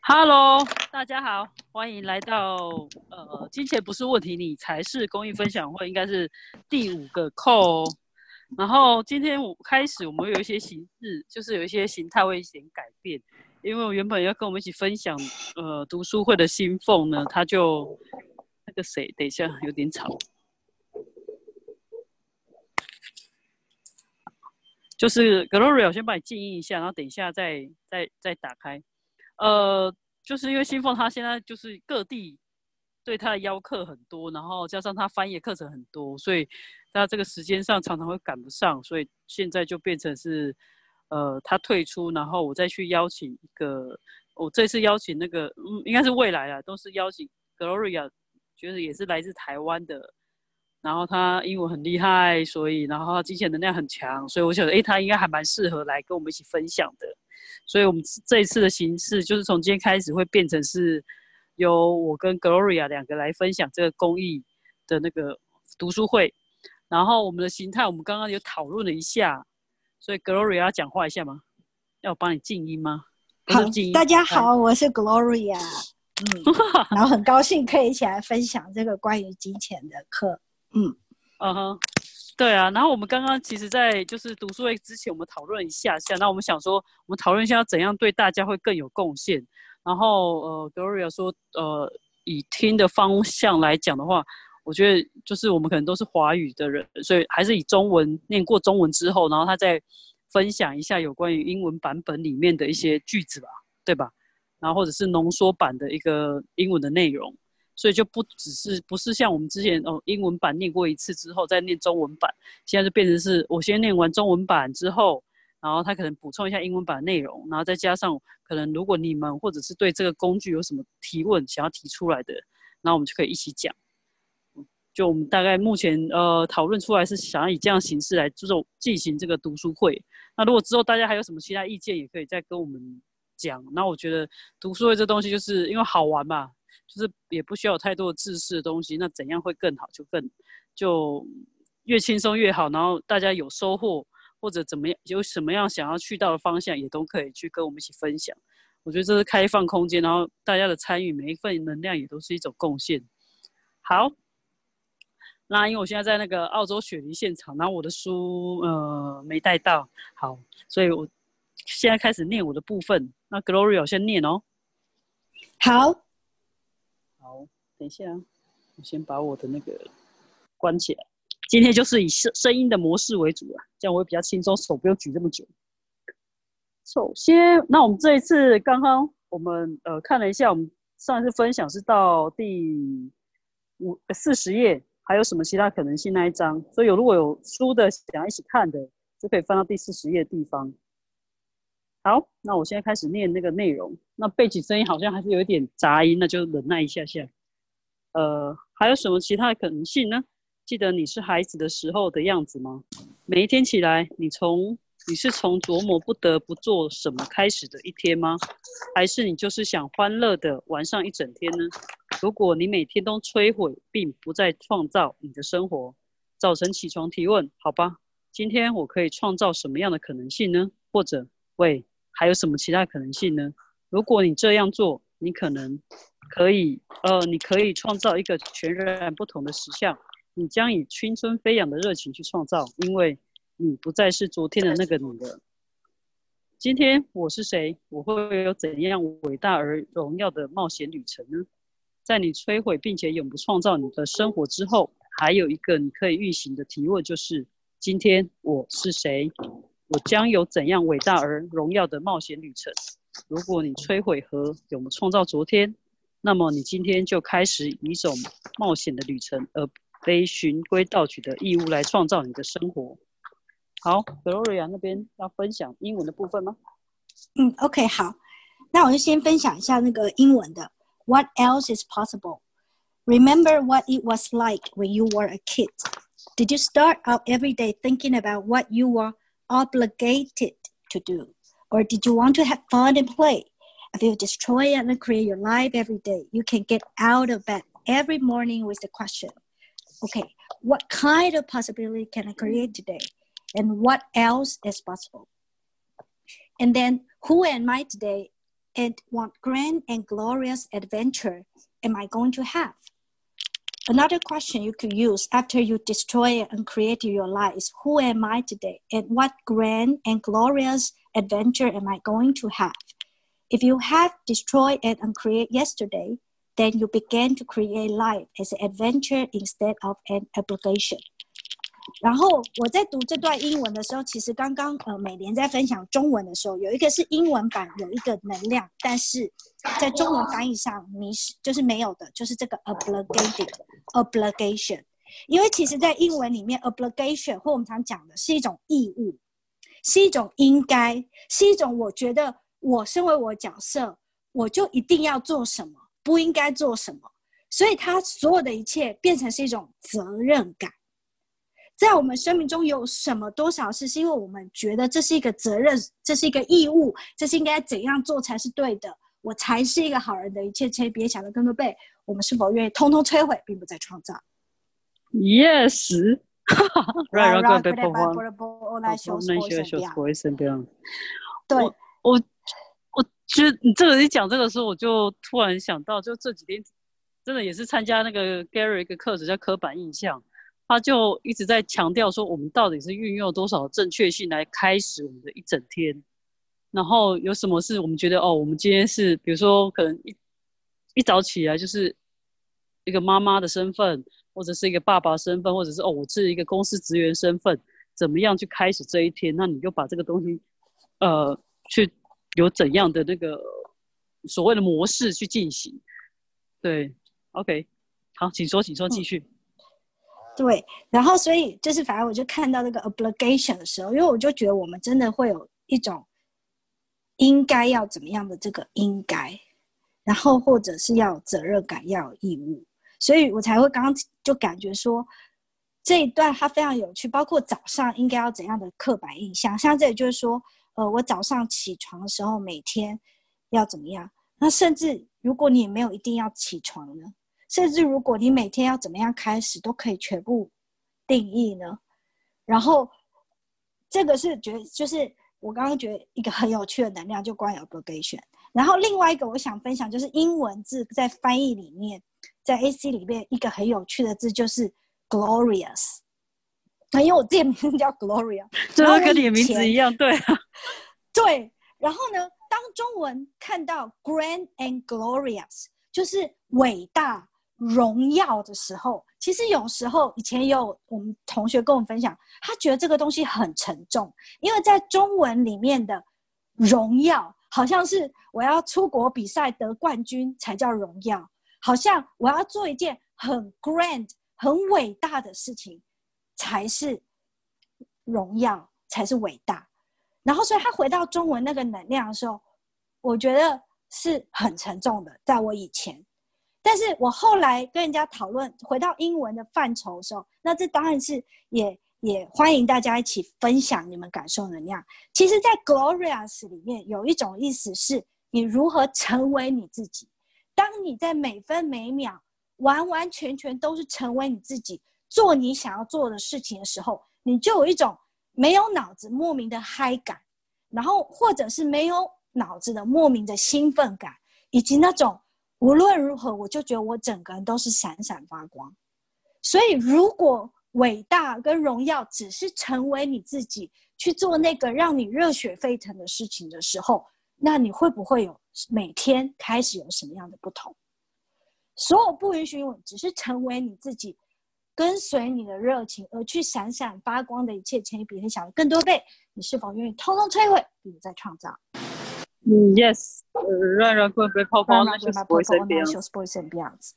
Hello，大家好，欢迎来到呃，金钱不是问题，你才是公益分享会，应该是第五个扣。然后今天我开始，我们有一些形式，就是有一些形态会有点改变，因为我原本要跟我们一起分享呃读书会的新凤呢，他就那个谁，等一下有点吵，就是 Gloria，我先帮你静音一下，然后等一下再再再打开。呃，就是因为新凤他现在就是各地对他的邀客很多，然后加上他翻译课程很多，所以他这个时间上常常会赶不上，所以现在就变成是呃他退出，然后我再去邀请一个，我这次邀请那个嗯应该是未来啊，都是邀请 Gloria，觉得也是来自台湾的，然后他英文很厉害，所以然后他金钱能量很强，所以我觉得哎他应该还蛮适合来跟我们一起分享的。所以，我们这一次的形式就是从今天开始会变成是，由我跟 Gloria 两个来分享这个公益的那个读书会。然后，我们的形态我们刚刚有讨论了一下，所以 Gloria 要讲话一下吗？要我帮你静音吗？好，大家好，我是 Gloria。嗯，然后很高兴可以一起来分享这个关于金钱的课。嗯，嗯哼。对啊，然后我们刚刚其实，在就是读书会之前，我们讨论一下下。那我们想说，我们讨论一下要怎样对大家会更有贡献。然后，呃，Gloria 说，呃，以听的方向来讲的话，我觉得就是我们可能都是华语的人，所以还是以中文念过中文之后，然后他再分享一下有关于英文版本里面的一些句子吧，对吧？然后或者是浓缩版的一个英文的内容。所以就不只是不是像我们之前哦，英文版念过一次之后再念中文版，现在就变成是我先念完中文版之后，然后他可能补充一下英文版内容，然后再加上可能如果你们或者是对这个工具有什么提问想要提出来的，然后我们就可以一起讲。就我们大概目前呃讨论出来是想要以这样形式来这种进行这个读书会。那如果之后大家还有什么其他意见，也可以再跟我们讲。那我觉得读书会这东西就是因为好玩嘛。就是也不需要有太多的知识的东西，那怎样会更好？就更就越轻松越好。然后大家有收获或者怎么样，有什么样想要去到的方向，也都可以去跟我们一起分享。我觉得这是开放空间，然后大家的参与，每一份能量也都是一种贡献。好，那因为我现在在那个澳洲雪梨现场，然后我的书呃没带到，好，所以我现在开始念我的部分。那 Gloria 先念哦。好。好等一下啊，我先把我的那个关起来。今天就是以声声音的模式为主啊，这样我会比较轻松，手不用举这么久。首先，那我们这一次刚刚我们呃看了一下，我们上一次分享是到第五四十页，还有什么其他可能性那一章？所以有如果有书的想要一起看的，就可以翻到第四十页的地方。好，那我现在开始念那个内容。那背景声音好像还是有一点杂音，那就忍耐一下下。呃，还有什么其他的可能性呢？记得你是孩子的时候的样子吗？每一天起来，你从你是从琢磨不得不做什么开始的一天吗？还是你就是想欢乐的玩上一整天呢？如果你每天都摧毁并不再创造你的生活，早晨起床提问，好吧，今天我可以创造什么样的可能性呢？或者，喂，还有什么其他可能性呢？如果你这样做，你可能。可以，呃，你可以创造一个全然不同的实相。你将以青春飞扬的热情去创造，因为你不再是昨天的那个你了。今天我是谁？我会有怎样伟大而荣耀的冒险旅程呢？在你摧毁并且永不创造你的生活之后，还有一个你可以运行的提问，就是今天我是谁？我将有怎样伟大而荣耀的冒险旅程？如果你摧毁和永不创造昨天。那么你今天就开始以一种冒险的旅程，而非循规蹈矩的义务来创造你的生活。好，Gloria 那边要分享英文的部分吗？嗯，OK，好，那我就先分享一下那个英文的。What else is possible? Remember what it was like when you were a kid. Did you start out every day thinking about what you were Obligated to do, or did you want to have fun and play? If you destroy and create your life every day, you can get out of bed every morning with the question, okay, what kind of possibility can I create today? And what else is possible? And then, who am I today? and what grand and glorious adventure am I going to have? Another question you could use after you destroy and create your life is Who am I today? And what grand and glorious adventure am I going to have? If you have destroyed and uncreate yesterday, then you begin to create life as an adventure instead of an obligation. 然后我在读这段英文的时候，其实刚刚呃美莲在分享中文的时候，有一个是英文版有一个能量，但是在中文翻译上迷失就是没有的，就是这个 obligated obligation。因为其实，在英文里面，obligation 或我们常讲的是一种义务，是一种应该，是一种我觉得我身为我角色，我就一定要做什么，不应该做什么，所以它所有的一切变成是一种责任感。在我们生命中有什么多少事，是因为我们觉得这是一个责任，这是一个义务，这是应该怎样做才是对的，我才是一个好人的一切，切别想的更多倍。我们是否愿意通通摧毁，并不再创造？Yes，让让让被破坏。那些修复会生病。对，我我我觉得你这个一讲这个时候，我就突然想到，就这几天真的也是参加那个 Gary 一个课程，叫刻板印象。他就一直在强调说，我们到底是运用多少正确性来开始我们的一整天，然后有什么是我们觉得哦，我们今天是，比如说可能一一早起来就是一个妈妈的身份，或者是一个爸爸身份，或者是哦，我是一个公司职员身份，怎么样去开始这一天？那你就把这个东西，呃，去有怎样的那个所谓的模式去进行？对，OK，好，请说，请说，继续。对，然后所以就是，反正我就看到那个 obligation 的时候，因为我就觉得我们真的会有一种应该要怎么样的这个应该，然后或者是要责任感，要有义务，所以我才会刚刚就感觉说这一段它非常有趣，包括早上应该要怎样的刻板印象，像这里就是说，呃，我早上起床的时候每天要怎么样？那甚至如果你没有一定要起床呢？甚至如果你每天要怎么样开始，都可以全部定义呢。然后这个是觉得，就是我刚刚觉得一个很有趣的能量，就关于 obligation。然后另外一个我想分享，就是英文字在翻译里面，在 AC 里面一个很有趣的字就是 glorious。啊，因为我自己名字叫 Gloria，就跟你的名字一样，对啊，对。然后呢，当中文看到 grand and glorious，就是伟大。荣耀的时候，其实有时候以前有我们同学跟我们分享，他觉得这个东西很沉重，因为在中文里面的荣耀，好像是我要出国比赛得冠军才叫荣耀，好像我要做一件很 grand、很伟大的事情才是荣耀，才是伟大。然后，所以他回到中文那个能量的时候，我觉得是很沉重的，在我以前。但是我后来跟人家讨论，回到英文的范畴的时候，那这当然是也也欢迎大家一起分享你们感受能量。其实，在 glorious 里面有一种意思是，你如何成为你自己。当你在每分每秒完完全全都是成为你自己，做你想要做的事情的时候，你就有一种没有脑子莫名的嗨感，然后或者是没有脑子的莫名的兴奋感，以及那种。无论如何，我就觉得我整个人都是闪闪发光。所以，如果伟大跟荣耀只是成为你自己去做那个让你热血沸腾的事情的时候，那你会不会有每天开始有什么样的不同？所有不允许我只是成为你自己，跟随你的热情而去闪闪发光的一切，乘以比你想的更多倍，你是否愿意通通摧毁，并再创造？嗯，yes，让让会被泡泡，那就是不会生病，不会生病样子。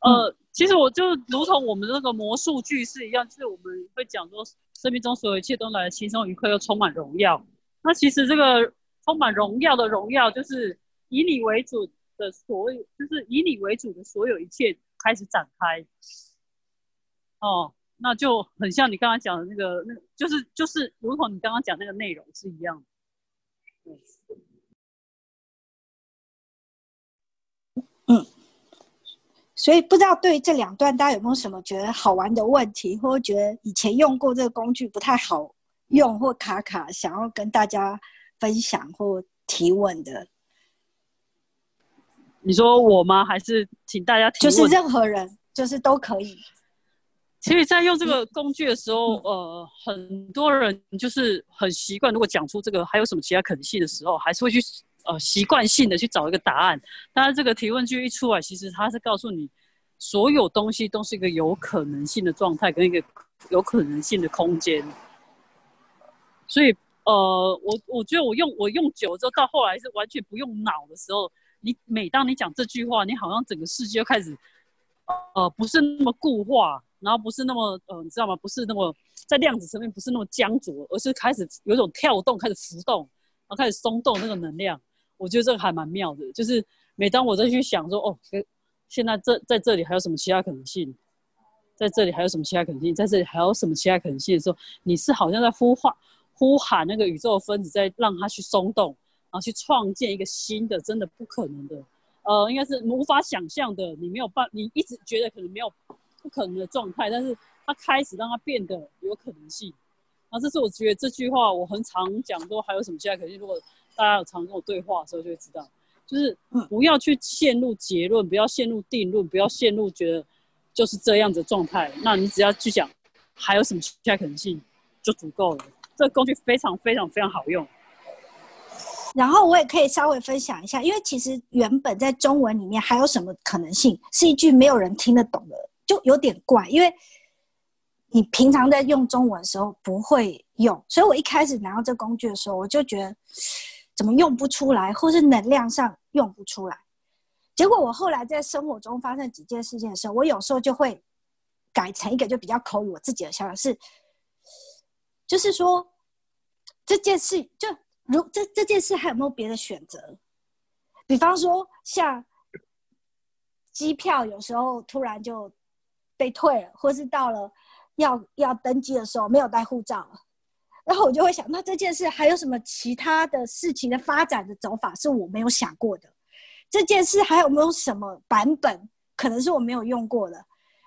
呃，其实我就如同我们那个魔术句式一样，就是我们会讲说，生命中所有一切都来轻松愉快又充满荣耀。那其实这个充满荣耀的荣耀，就是以你为主的所有，就是以你为主的所有一切开始展开。哦，那就很像你刚刚讲的那个，那就是就是如同你刚刚讲那个内容是一样的。嗯，所以不知道对这两段大家有没有什么觉得好玩的问题，或者觉得以前用过这个工具不太好用或卡卡，想要跟大家分享或提问的？你说我吗？还是请大家提问？就是任何人，就是都可以。其实，在用这个工具的时候，呃，很多人就是很习惯，如果讲出这个还有什么其他可能性的时候，还是会去呃习惯性的去找一个答案。但是这个提问句一出来，其实它是告诉你，所有东西都是一个有可能性的状态跟一个有可能性的空间。所以，呃，我我觉得我用我用久了之后，到后来是完全不用脑的时候，你每当你讲这句话，你好像整个世界就开始，呃，不是那么固化。然后不是那么呃，你知道吗？不是那么在量子层面不是那么僵着，而是开始有一种跳动，开始浮动，然后开始松动那个能量。我觉得这个还蛮妙的。就是每当我再去想说，哦，现在这在这里还有什么其他可能性？在这里还有什么其他可能性？在这里还有什么其他可能性的时候，你是好像在呼唤、呼喊那个宇宙分子，在让它去松动，然后去创建一个新的、真的不可能的，呃，应该是无法想象的。你没有办，你一直觉得可能没有。不可能的状态，但是它开始让它变得有可能性。然后这是我觉得这句话我很常讲，说还有什么其他可能性？如果大家有常跟我对话的时候，就会知道，就是不要去陷入结论，不要陷入定论，不要陷入觉得就是这样子状态。那你只要去想还有什么其他可能性，就足够了。这个工具非常非常非常好用。然后我也可以稍微分享一下，因为其实原本在中文里面还有什么可能性，是一句没有人听得懂的。就有点怪，因为你平常在用中文的时候不会用，所以我一开始拿到这工具的时候，我就觉得怎么用不出来，或是能量上用不出来。结果我后来在生活中发生几件事情的时候，我有时候就会改成一个就比较口语我自己的想法是，就是说这件事就如这这件事还有没有别的选择？比方说像机票，有时候突然就。被退了，或是到了要要登机的时候没有带护照，然后我就会想，那这件事还有什么其他的事情的发展的走法是我没有想过的？这件事还有没有什么版本可能是我没有用过的？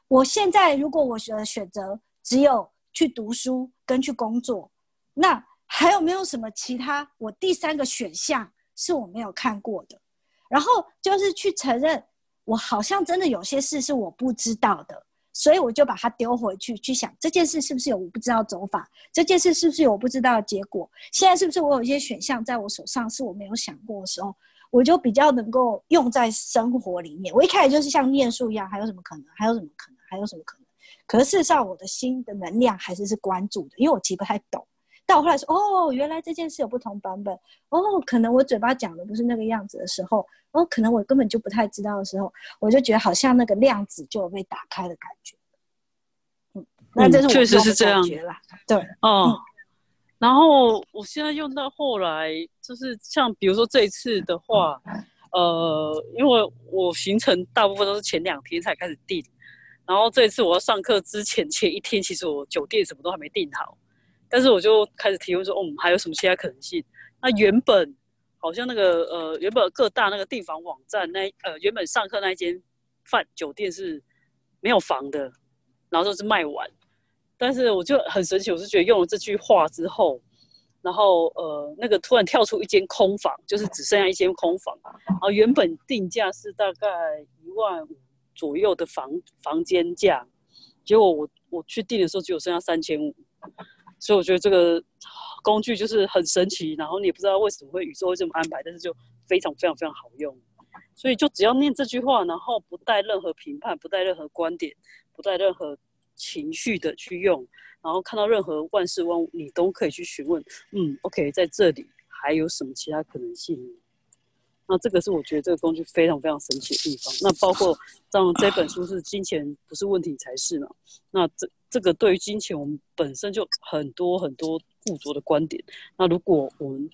我现在如果我选选择只有去读书跟去工作，那还有没有什么其他我第三个选项是我没有看过的？然后就是去承认，我好像真的有些事是我不知道的。所以我就把它丢回去，去想这件事是不是有我不知道走法，这件事是不是有我不知道的结果。现在是不是我有一些选项在我手上是我没有想过的时候，我就比较能够用在生活里面。我一开始就是像念书一样，还有什么可能？还有什么可能？还有什么可能？可是事实上，我的心的能量还是是关注的，因为我其实不太懂。但我后来说，哦，原来这件事有不同版本。哦，可能我嘴巴讲的不是那个样子的时候。哦，可能我根本就不太知道的时候，我就觉得好像那个量子就有被打开的感觉。嗯，那这是确实是这样对，哦。然后我现在用到后来，就是像比如说这一次的话，呃，因为我行程大部分都是前两天才开始订，然后这一次我要上课之前前一天，其实我酒店什么都还没订好，但是我就开始提问说，哦，还有什么其他可能性？那原本。好像那个呃，原本各大那个订房网站那呃，原本上课那一间饭酒店是没有房的，然后都是卖完。但是我就很神奇，我是觉得用了这句话之后，然后呃，那个突然跳出一间空房，就是只剩下一间空房，然后原本定价是大概一万五左右的房房间价，结果我我去订的时候只有剩下三千五，所以我觉得这个。工具就是很神奇，然后你也不知道为什么会宇宙会这么安排，但是就非常非常非常好用，所以就只要念这句话，然后不带任何评判，不带任何观点，不带任何情绪的去用，然后看到任何万事万物，你都可以去询问，嗯，OK，在这里还有什么其他可能性？那这个是我觉得这个工具非常非常神奇的地方。那包括像这本书是金钱不是问题才是嘛？那这这个对于金钱，我们本身就很多很多。固着的观点。那如果我们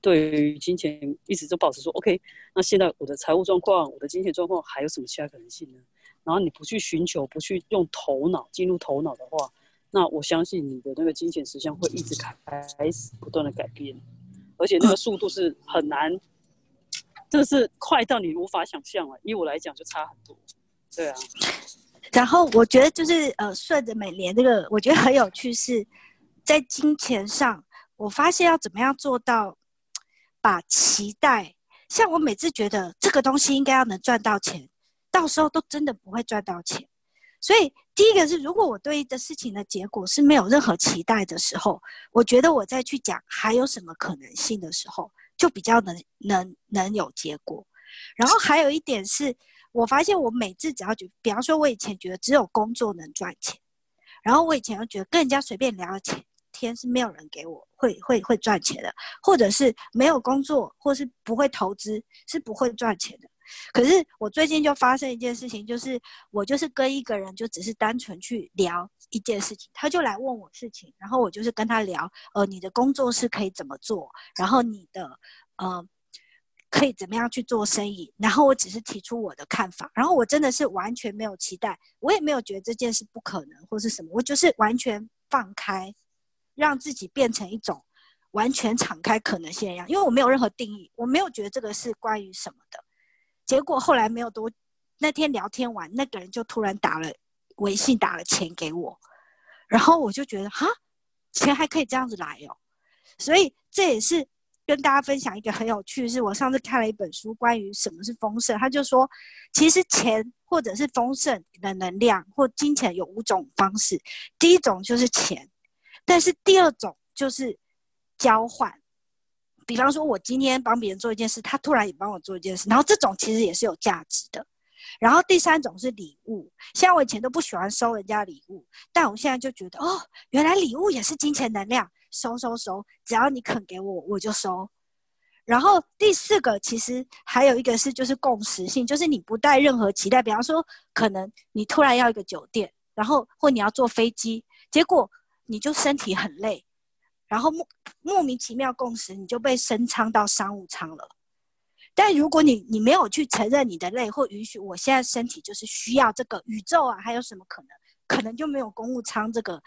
对于金钱一直都保持说 OK，那现在我的财务状况、我的金钱状况还有什么其他可能性呢？然后你不去寻求、不去用头脑进入头脑的话，那我相信你的那个金钱实相会一直开始不断的改变，而且那个速度是很难，这是快到你无法想象了。以我来讲就差很多，对啊。然后我觉得就是呃，顺着美莲这个，我觉得很有趣是。在金钱上，我发现要怎么样做到把期待像我每次觉得这个东西应该要能赚到钱，到时候都真的不会赚到钱。所以第一个是，如果我对的事情的结果是没有任何期待的时候，我觉得我再去讲还有什么可能性的时候，就比较能能能有结果。然后还有一点是，我发现我每次只要觉，比方说我以前觉得只有工作能赚钱，然后我以前又觉得跟人家随便聊天天是没有人给我会会会赚钱的，或者是没有工作或是不会投资是不会赚钱的。可是我最近就发生一件事情，就是我就是跟一个人就只是单纯去聊一件事情，他就来问我事情，然后我就是跟他聊，呃，你的工作是可以怎么做，然后你的呃。可以怎么样去做生意？然后我只是提出我的看法，然后我真的是完全没有期待，我也没有觉得这件事不可能或是什么，我就是完全放开，让自己变成一种完全敞开可能性一样，因为我没有任何定义，我没有觉得这个是关于什么的。结果后来没有多，那天聊天完，那个人就突然打了微信，打了钱给我，然后我就觉得哈，钱还可以这样子来哦，所以这也是。跟大家分享一个很有趣，是我上次看了一本书，关于什么是丰盛。他就说，其实钱或者是丰盛的能量或金钱有五种方式。第一种就是钱，但是第二种就是交换。比方说，我今天帮别人做一件事，他突然也帮我做一件事，然后这种其实也是有价值的。然后第三种是礼物，像我以前都不喜欢收人家礼物，但我现在就觉得，哦，原来礼物也是金钱能量。收收收，只要你肯给我，我就收。然后第四个，其实还有一个是，就是共识性，就是你不带任何期待。比方说，可能你突然要一个酒店，然后或你要坐飞机，结果你就身体很累，然后莫莫名其妙共识，你就被升舱到商务舱了。但如果你你没有去承认你的累，或允许我现在身体就是需要这个宇宙啊，还有什么可能？可能就没有公务舱这个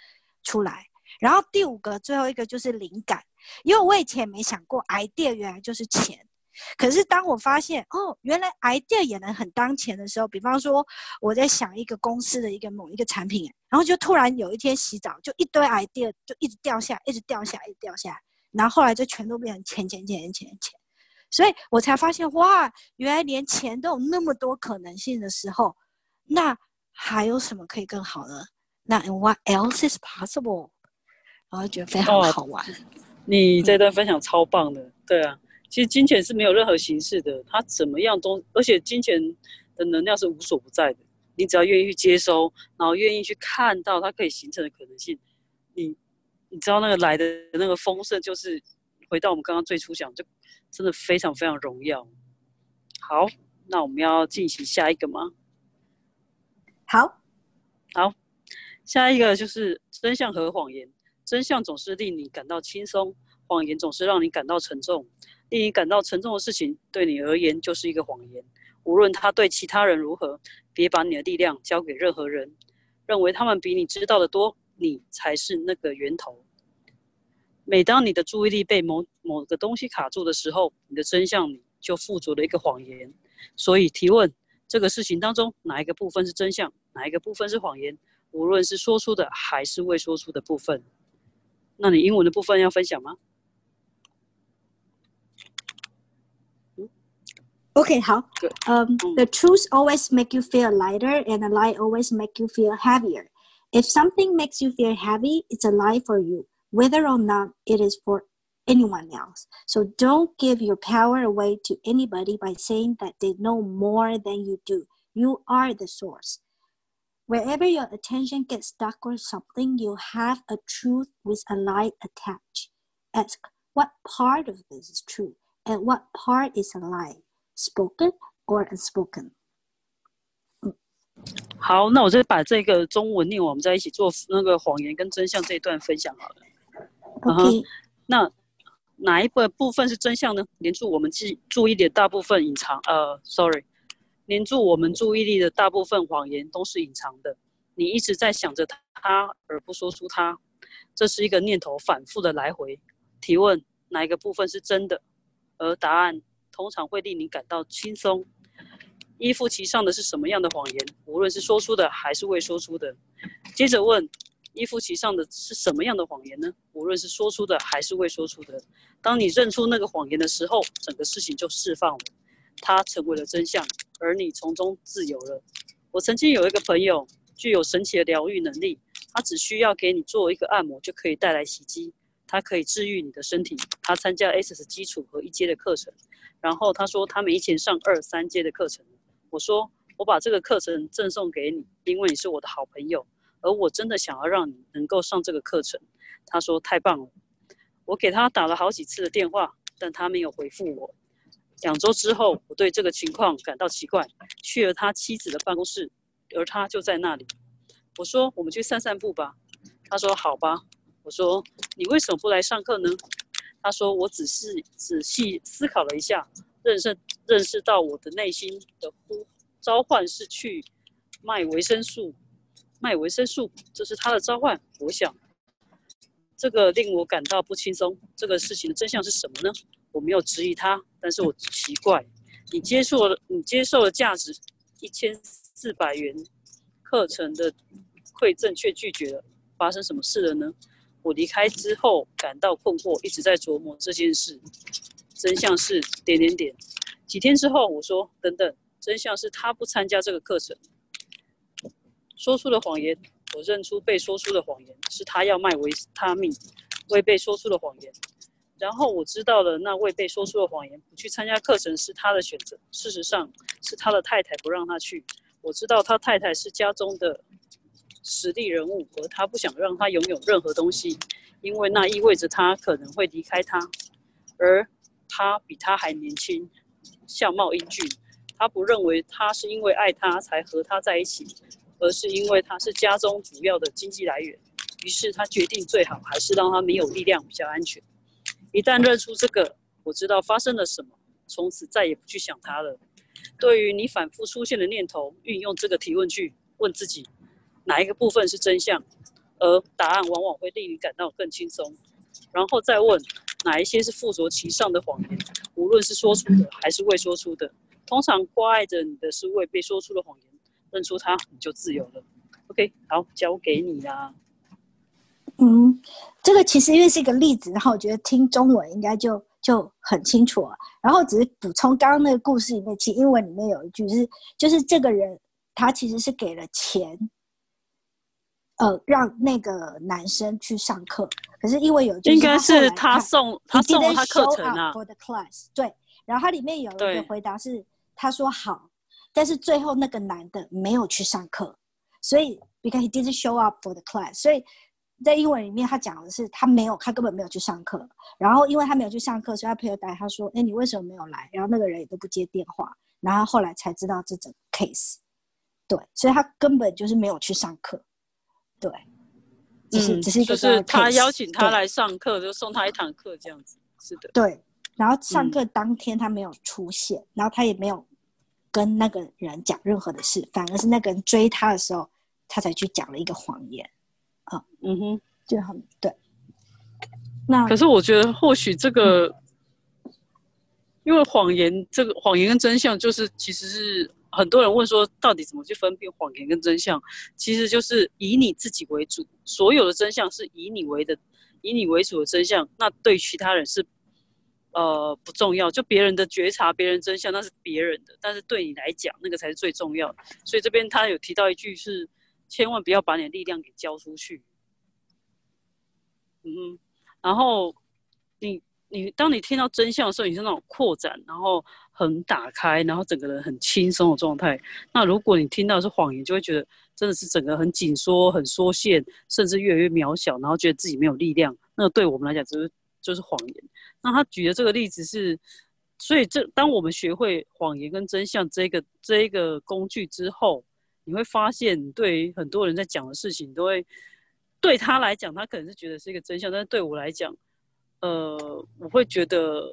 出来。然后第五个，最后一个就是灵感，因为我以前没想过 idea 原来就是钱，可是当我发现哦，原来 idea 也能很当钱的时候，比方说我在想一个公司的一个某一个产品，然后就突然有一天洗澡，就一堆 idea 就一直掉下，一直掉下，一直掉下，然后后来就全都变成钱钱钱钱钱，所以我才发现哇，原来连钱都有那么多可能性的时候，那还有什么可以更好呢？那 what else is possible？然后觉得非常好玩。你这段分享超棒的，对啊，其实金钱是没有任何形式的，它怎么样都，而且金钱的能量是无所不在的。你只要愿意去接收，然后愿意去看到它可以形成的可能性，你你知道那个来的那个丰盛，就是回到我们刚刚最初讲，就真的非常非常荣耀。好，那我们要进行下一个吗？好，好，下一个就是真相和谎言。真相总是令你感到轻松，谎言总是让你感到沉重。令你感到沉重的事情，对你而言就是一个谎言。无论他对其他人如何，别把你的力量交给任何人。认为他们比你知道的多，你才是那个源头。每当你的注意力被某某个东西卡住的时候，你的真相里就附着了一个谎言。所以提问：这个事情当中哪一个部分是真相，哪一个部分是谎言？无论是说出的还是未说出的部分。那你英文的部分要分享吗？Okay, 好。Um, the truth always make you feel lighter, and a lie always make you feel heavier. If something makes you feel heavy, it's a lie for you, whether or not it is for anyone else. So don't give your power away to anybody by saying that they know more than you do. You are the source. Wherever your attention gets stuck on something, you have a truth with a lie attached. Ask what part of this is true and what part is a lie, spoken or unspoken. 好，那我再把这个中文念，我们在一起做那个谎言跟真相这一段分享好了。OK，、那哪一个部分是真相呢？连住我们记注意的大部分隐藏。呃，sorry， 黏住我们注意力的大部分谎言都是隐藏的，你一直在想着它而不说出它，这是一个念头反复的来回。提问哪一个部分是真的？而答案通常会令你感到轻松。依附其上的是什么样的谎言？无论是说出的还是未说出的。接着问，依附其上的是什么样的谎言呢？无论是说出的还是未说出的，当你认出那个谎言的时候，整个事情就释放了，它成为了真相，而你从中自由了。我曾经有一个朋友，具有神奇的疗愈能力，他只需要给你做一个按摩，就可以带来奇迹。他可以治愈你的身体。他参加 S 基础和一阶的课程，然后他说他没钱上二三阶的课程。我说我把这个课程赠送给你，因为你是我的好朋友，而我真的想要让你能够上这个课程。他说太棒了。我给他打了好几次的电话，但他没有回复我。两周之后，我对这个情况感到奇怪，去了他妻子的办公室，而他就在那里。我说我们去散散步吧。他说好吧。我说：“你为什么不来上课呢？”他说：“我只是仔细思考了一下，认识认识到我的内心的呼召唤是去卖维生素，卖维生素，这是他的召唤。我想，这个令我感到不轻松。这个事情的真相是什么呢？我没有质疑他，但是我奇怪，你接受了你接受了价值一千四百元课程的馈赠，却拒绝了，发生什么事了呢？”我离开之后感到困惑，一直在琢磨这件事。真相是点点点。几天之后，我说：“等等，真相是他不参加这个课程。”说出了谎言，我认出被说出的谎言是他要卖维他命。未被说出的谎言，然后我知道了那位被说出的谎言，不去参加课程是他的选择。事实上，是他的太太不让他去。我知道他太太是家中的。实力人物，而他不想让他拥有任何东西，因为那意味着他可能会离开他，而他比他还年轻，相貌英俊。他不认为他是因为爱他才和他在一起，而是因为他是家中主要的经济来源。于是他决定最好还是让他没有力量比较安全。一旦认出这个，我知道发生了什么，从此再也不去想它了。对于你反复出现的念头，运用这个提问句问自己。哪一个部分是真相，而答案往往会令你感到更轻松。然后再问哪一些是附着其上的谎言，无论是说出的还是未说出的。通常关爱着你的是未被说出的谎言，认出它你就自由了。OK，好，交给你啦。嗯，这个其实因为是一个例子，然后我觉得听中文应该就就很清楚了。然后只是补充刚刚那个故事里面，其实英文里面有一句是，就是这个人他其实是给了钱。呃，让那个男生去上课，可是因为有应该是他送他送他课程啊。For the class，对，然后他里面有一个回答是他说好，但是最后那个男的没有去上课，所以 because he didn't show up for the class，所以在英文里面他讲的是他没有，他根本没有去上课，然后因为他没有去上课，所以他朋友带他说，哎，你为什么没有来？然后那个人也都不接电话，然后后来才知道这整个 case，对，所以他根本就是没有去上课。对，只是只是一个，就是他邀请他来上课，就送他一堂课这样子。是的，对。然后上课当天他没有出现，然后他也没有跟那个人讲任何的事，反而是那个人追他的时候，他才去讲了一个谎言。啊，嗯哼，就很对。那可是我觉得或许这个，因为谎言这个谎言跟真相，就是其实是。很多人问说，到底怎么去分辨谎言跟真相？其实就是以你自己为主，所有的真相是以你为的，以你为主的真相，那对其他人是，呃，不重要。就别人的觉察，别人真相那是别人的，但是对你来讲，那个才是最重要的。所以这边他有提到一句是，千万不要把你的力量给交出去。嗯，然后你。你当你听到真相的时候，你是那种扩展，然后很打开，然后整个人很轻松的状态。那如果你听到是谎言，就会觉得真的是整个很紧缩、很缩线，甚至越来越渺小，然后觉得自己没有力量。那对我们来讲，就是就是谎言。那他举的这个例子是，所以这当我们学会谎言跟真相这个这一个工具之后，你会发现，对很多人在讲的事情，都会对他来讲，他可能是觉得是一个真相，但是对我来讲。呃，我会觉得，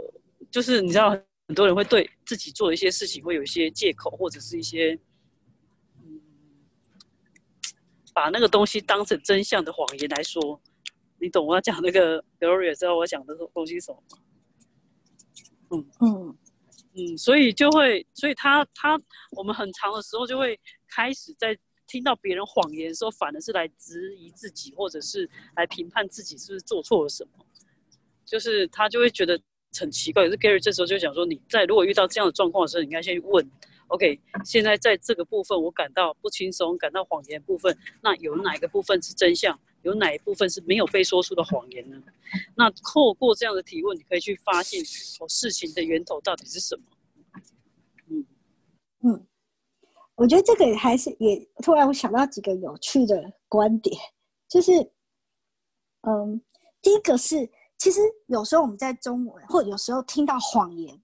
就是你知道，很多人会对自己做一些事情会有一些借口，或者是一些，嗯，把那个东西当成真相的谎言来说，你懂我要讲那个 Gloria 知道我讲的东西什么吗？嗯嗯嗯，所以就会，所以他他我们很长的时候就会开始在听到别人谎言的时候，反而是来质疑自己，或者是来评判自己是不是做错了什么，就是他就会觉得很奇怪。可是 Gary 这时候就讲说，你在如果遇到这样的状况的时候，你应该先问，OK，现在在这个部分我感到不轻松，感到谎言部分，那有哪一个部分是真相？有哪一部分是没有被说出的谎言呢？那透过这样的提问，你可以去发现哦事情的源头到底是什么。嗯嗯，我觉得这个还是也突然我想到几个有趣的观点，就是嗯，第一个是其实有时候我们在中文或有时候听到谎言，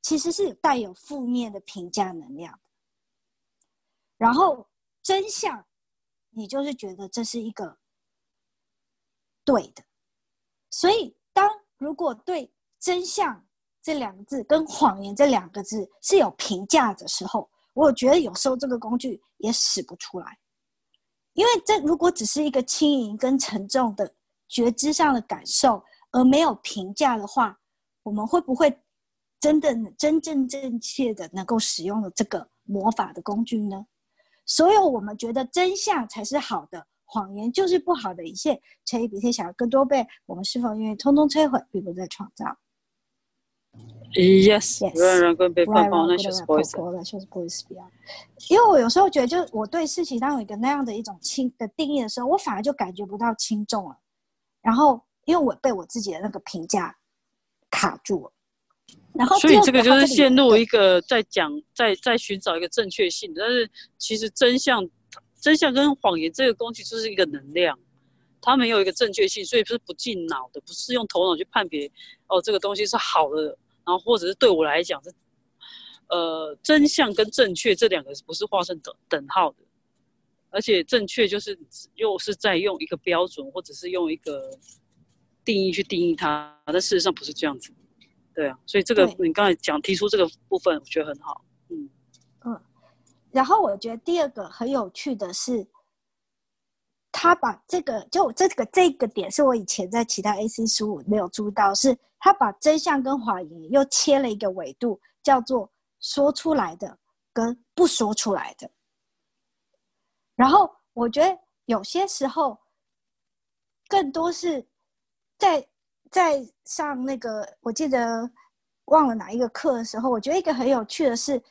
其实是带有负面的评价能量，然后真相，你就是觉得这是一个。对的，所以当如果对真相这两个字跟谎言这两个字是有评价的时候，我觉得有时候这个工具也使不出来，因为这如果只是一个轻盈跟沉重的觉知上的感受，而没有评价的话，我们会不会真的真正正确的能够使用了这个魔法的工具呢？所有我们觉得真相才是好的。谎言就是不好的一切，乘以比天想要更多倍，我们是否愿意通通摧毁，并不再创造？Yes，让人更被放放，那就是不会死。因为我有时候觉得，就是我对事情当有一个那样的一种轻的定义的时候，我反而就感觉不到轻重了。然后，因为我被我自己的那个评价卡住了。然后，所以这个就是陷入一个在讲，在在寻找一个正确性，但是其实真相。真相跟谎言这个工具就是一个能量，它没有一个正确性，所以是不进脑的，不是用头脑去判别。哦，这个东西是好的，然后或者是对我来讲是，呃，真相跟正确这两个不是画上等等号的，而且正确就是又是在用一个标准或者是用一个定义去定义它，但事实上不是这样子。对啊，所以这个你刚才讲提出这个部分，我觉得很好。然后我觉得第二个很有趣的是，他把这个就这个这个点是我以前在其他 A C 书没有注意到，是他把真相跟谎言又切了一个维度，叫做说出来的跟不说出来的。然后我觉得有些时候，更多是在在上那个我记得忘了哪一个课的时候，我觉得一个很有趣的是。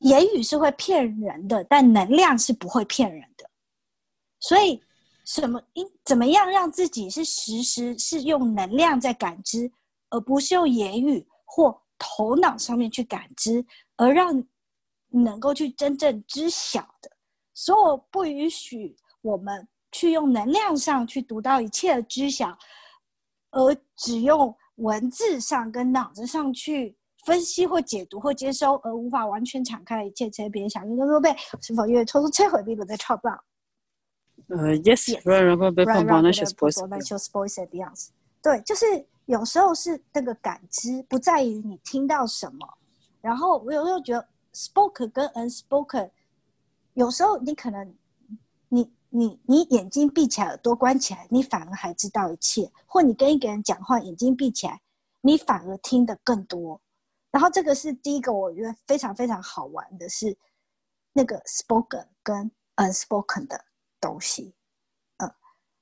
言语是会骗人的，但能量是不会骗人的。所以，什么应怎么样让自己是实时是用能量在感知，而不是用言语或头脑上面去感知，而让能够去真正知晓的。所以，我不允许我们去用能量上去读到一切的知晓，而只用文字上跟脑子上去。分析或解读或接收，而无法完全敞开一切，这些别人想用的都被是否因为抽出摧毁，并不在创造？呃，yes。对，就是有时候是那个感知不在于你听到什么，然后我有时候觉得 spoken 跟 unspoken，有时候你可能你你你眼睛闭起来，耳朵关起来，你反而还知道一切；或你跟一个人讲话，眼睛闭起来，你反而听得更多。然后这个是第一个，我觉得非常非常好玩的是那个 spoken 跟 unspoken 的东西，嗯。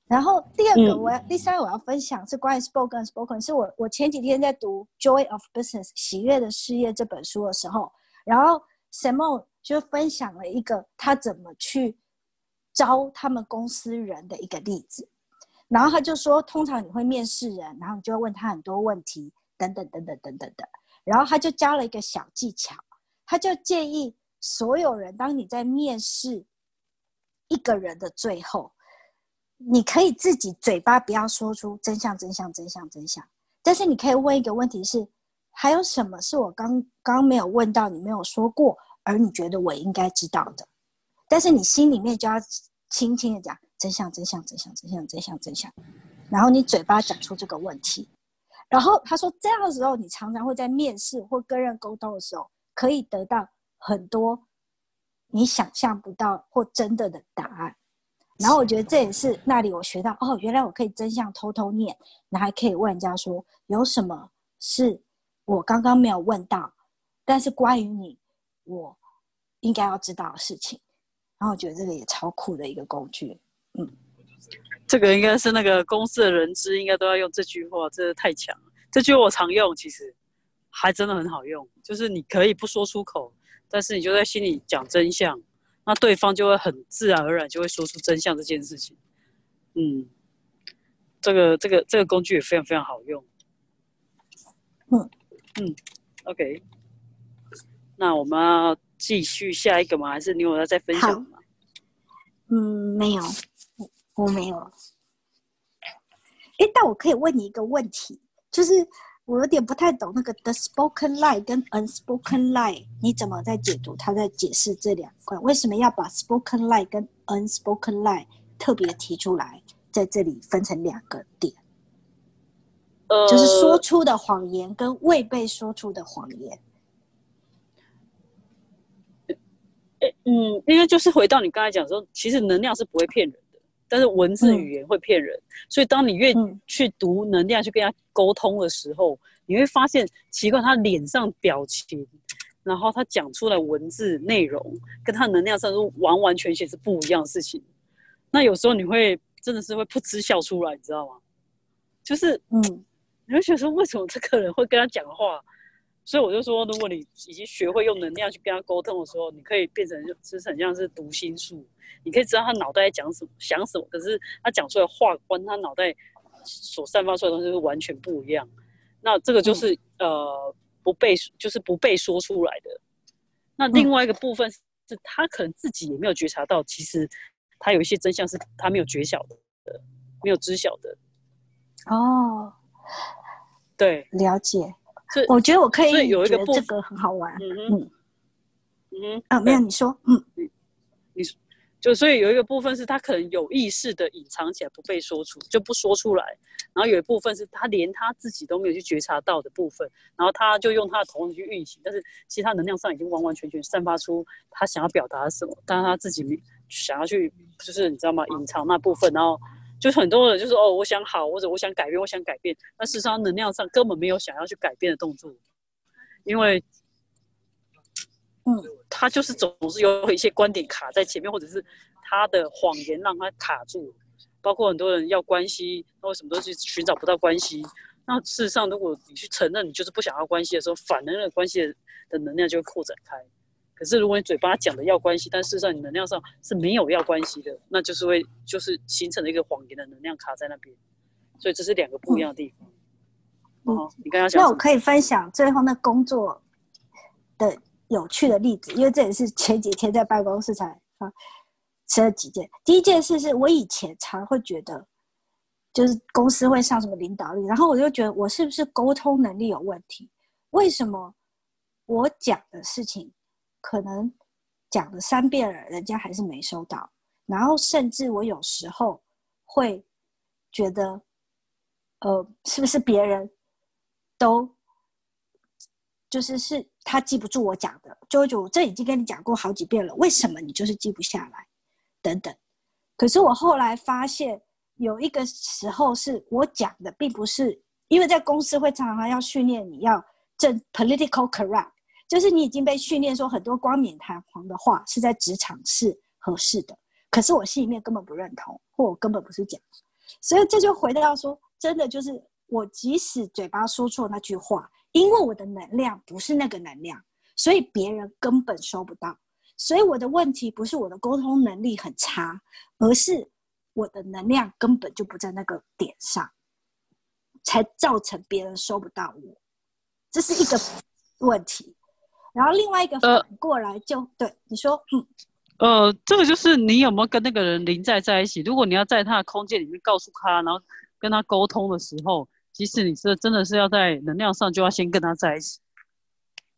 然后第二个，我要第三个我要分享是关于 spoken spoken，是我我前几天在读《Joy of Business》喜悦的事业这本书的时候，然后 Simon 就分享了一个他怎么去招他们公司人的一个例子，然后他就说，通常你会面试人，然后你就会问他很多问题，等等等等等等的。然后他就教了一个小技巧，他就建议所有人，当你在面试一个人的最后，你可以自己嘴巴不要说出真相，真相，真相，真相，但是你可以问一个问题是：还有什么是我刚刚没有问到，你没有说过，而你觉得我应该知道的？但是你心里面就要轻轻的讲真相，真相，真相，真相，真相，真相，然后你嘴巴讲出这个问题。然后他说，这样的时候，你常常会在面试或跟人沟通的时候，可以得到很多你想象不到或真的的答案。然后我觉得这也是那里我学到哦，原来我可以真相偷偷念，然后还可以问人家说有什么是我刚刚没有问到，但是关于你，我应该要知道的事情。然后我觉得这个也超酷的一个工具。嗯这个应该是那个公司的人资应该都要用这句话，真的太强了。这句我常用，其实还真的很好用，就是你可以不说出口，但是你就在心里讲真相，那对方就会很自然而然就会说出真相这件事情。嗯，这个这个这个工具也非常非常好用。嗯嗯，OK，那我们要继续下一个吗？还是你有要再分享吗？嗯，没有，我我没有。哎，但我可以问你一个问题，就是我有点不太懂那个 the spoken lie 跟 unspoken lie，你怎么在解读？他在解释这两块，为什么要把 spoken lie 跟 unspoken lie 特别提出来，在这里分成两个点？呃，就是说出的谎言跟未被说出的谎言。嗯，因为就是回到你刚才讲说，其实能量是不会骗人的，但是文字语言会骗人。所以当你越去读能量，去跟他沟通的时候，你会发现奇怪，他脸上表情，然后他讲出来文字内容，跟他能量上是完完全全是不一样的事情。那有时候你会真的是会噗嗤笑出来，你知道吗？就是嗯，你会觉得说，为什么这个人会跟他讲话？所以我就说，如果你已经学会用能量去跟他沟通的时候，你可以变成就是很像是读心术，你可以知道他脑袋在讲什么、想什么，可是他讲出来话跟他脑袋所散发出来的东西是完全不一样。那这个就是、呃不被就是不被说出来的。那另外一个部分是他可能自己也没有觉察到，其实他有一些真相是他没有觉晓的，没有知晓的。哦，对，了解。所以我觉得我可以所以有一个部觉得这个很好玩。嗯嗯嗯啊，没有你说，嗯你就所以有一个部分是他可能有意识的隐藏起来不被说出，就不说出来。然后有一部分是他连他自己都没有去觉察到的部分，然后他就用他的头脑去运行，但是其实他能量上已经完完全全散发出他想要表达的什么，但是他自己没想要去，就是你知道吗？隐藏那部分，然后就很多人就说哦，我想好，或者我想改变，我想改变，但事实上能量上根本没有想要去改变的动作，因为嗯他就是总是有一些观点卡在前面，或者是他的谎言让他卡住。包括很多人要关系，那为什么都去寻找不到关系？那事实上，如果你去承认你就是不想要关系的时候，反而那个关系的的能量就会扩展开。可是如果你嘴巴讲的要关系，但事实上你能量上是没有要关系的，那就是会就是形成了一个谎言的能量卡在那边。所以这是两个不一样的地方。嗯哦，你刚刚讲？那我可以分享最后那工作的有趣的例子，因为这也是前几天在办公室才发吃了几件。第一件事是我以前常会觉得，就是公司会上什么领导力，然后我就觉得我是不是沟通能力有问题？为什么我讲的事情可能讲了三遍了，人家还是没收到？然后甚至我有时候会觉得，呃，是不是别人都就是是他记不住我讲的，就会觉得我这已经跟你讲过好几遍了，为什么你就是记不下来？等等。可是我后来发现，有一个时候是我讲的，并不是因为在公司会常常要训练你要正 political correct，就是你已经被训练说很多冠冕堂皇的话是在职场是合适的，可是我心里面根本不认同，或我根本不是讲，所以这就回到说，真的就是我即使嘴巴说错那句话，因为我的能量不是那个能量，所以别人根本收不到。所以我的问题不是我的沟通能力很差，而是我的能量根本就不在那个点上，才造成别人收不到我，这是一个问题。然后另外一个呃反过来就、对你说，嗯，呃，这个就是你有没有跟那个人临在在一起？如果你要在他的空间里面告诉他，然后跟他沟通的时候，即使你是真的是要在能量上，就要先跟他在一起。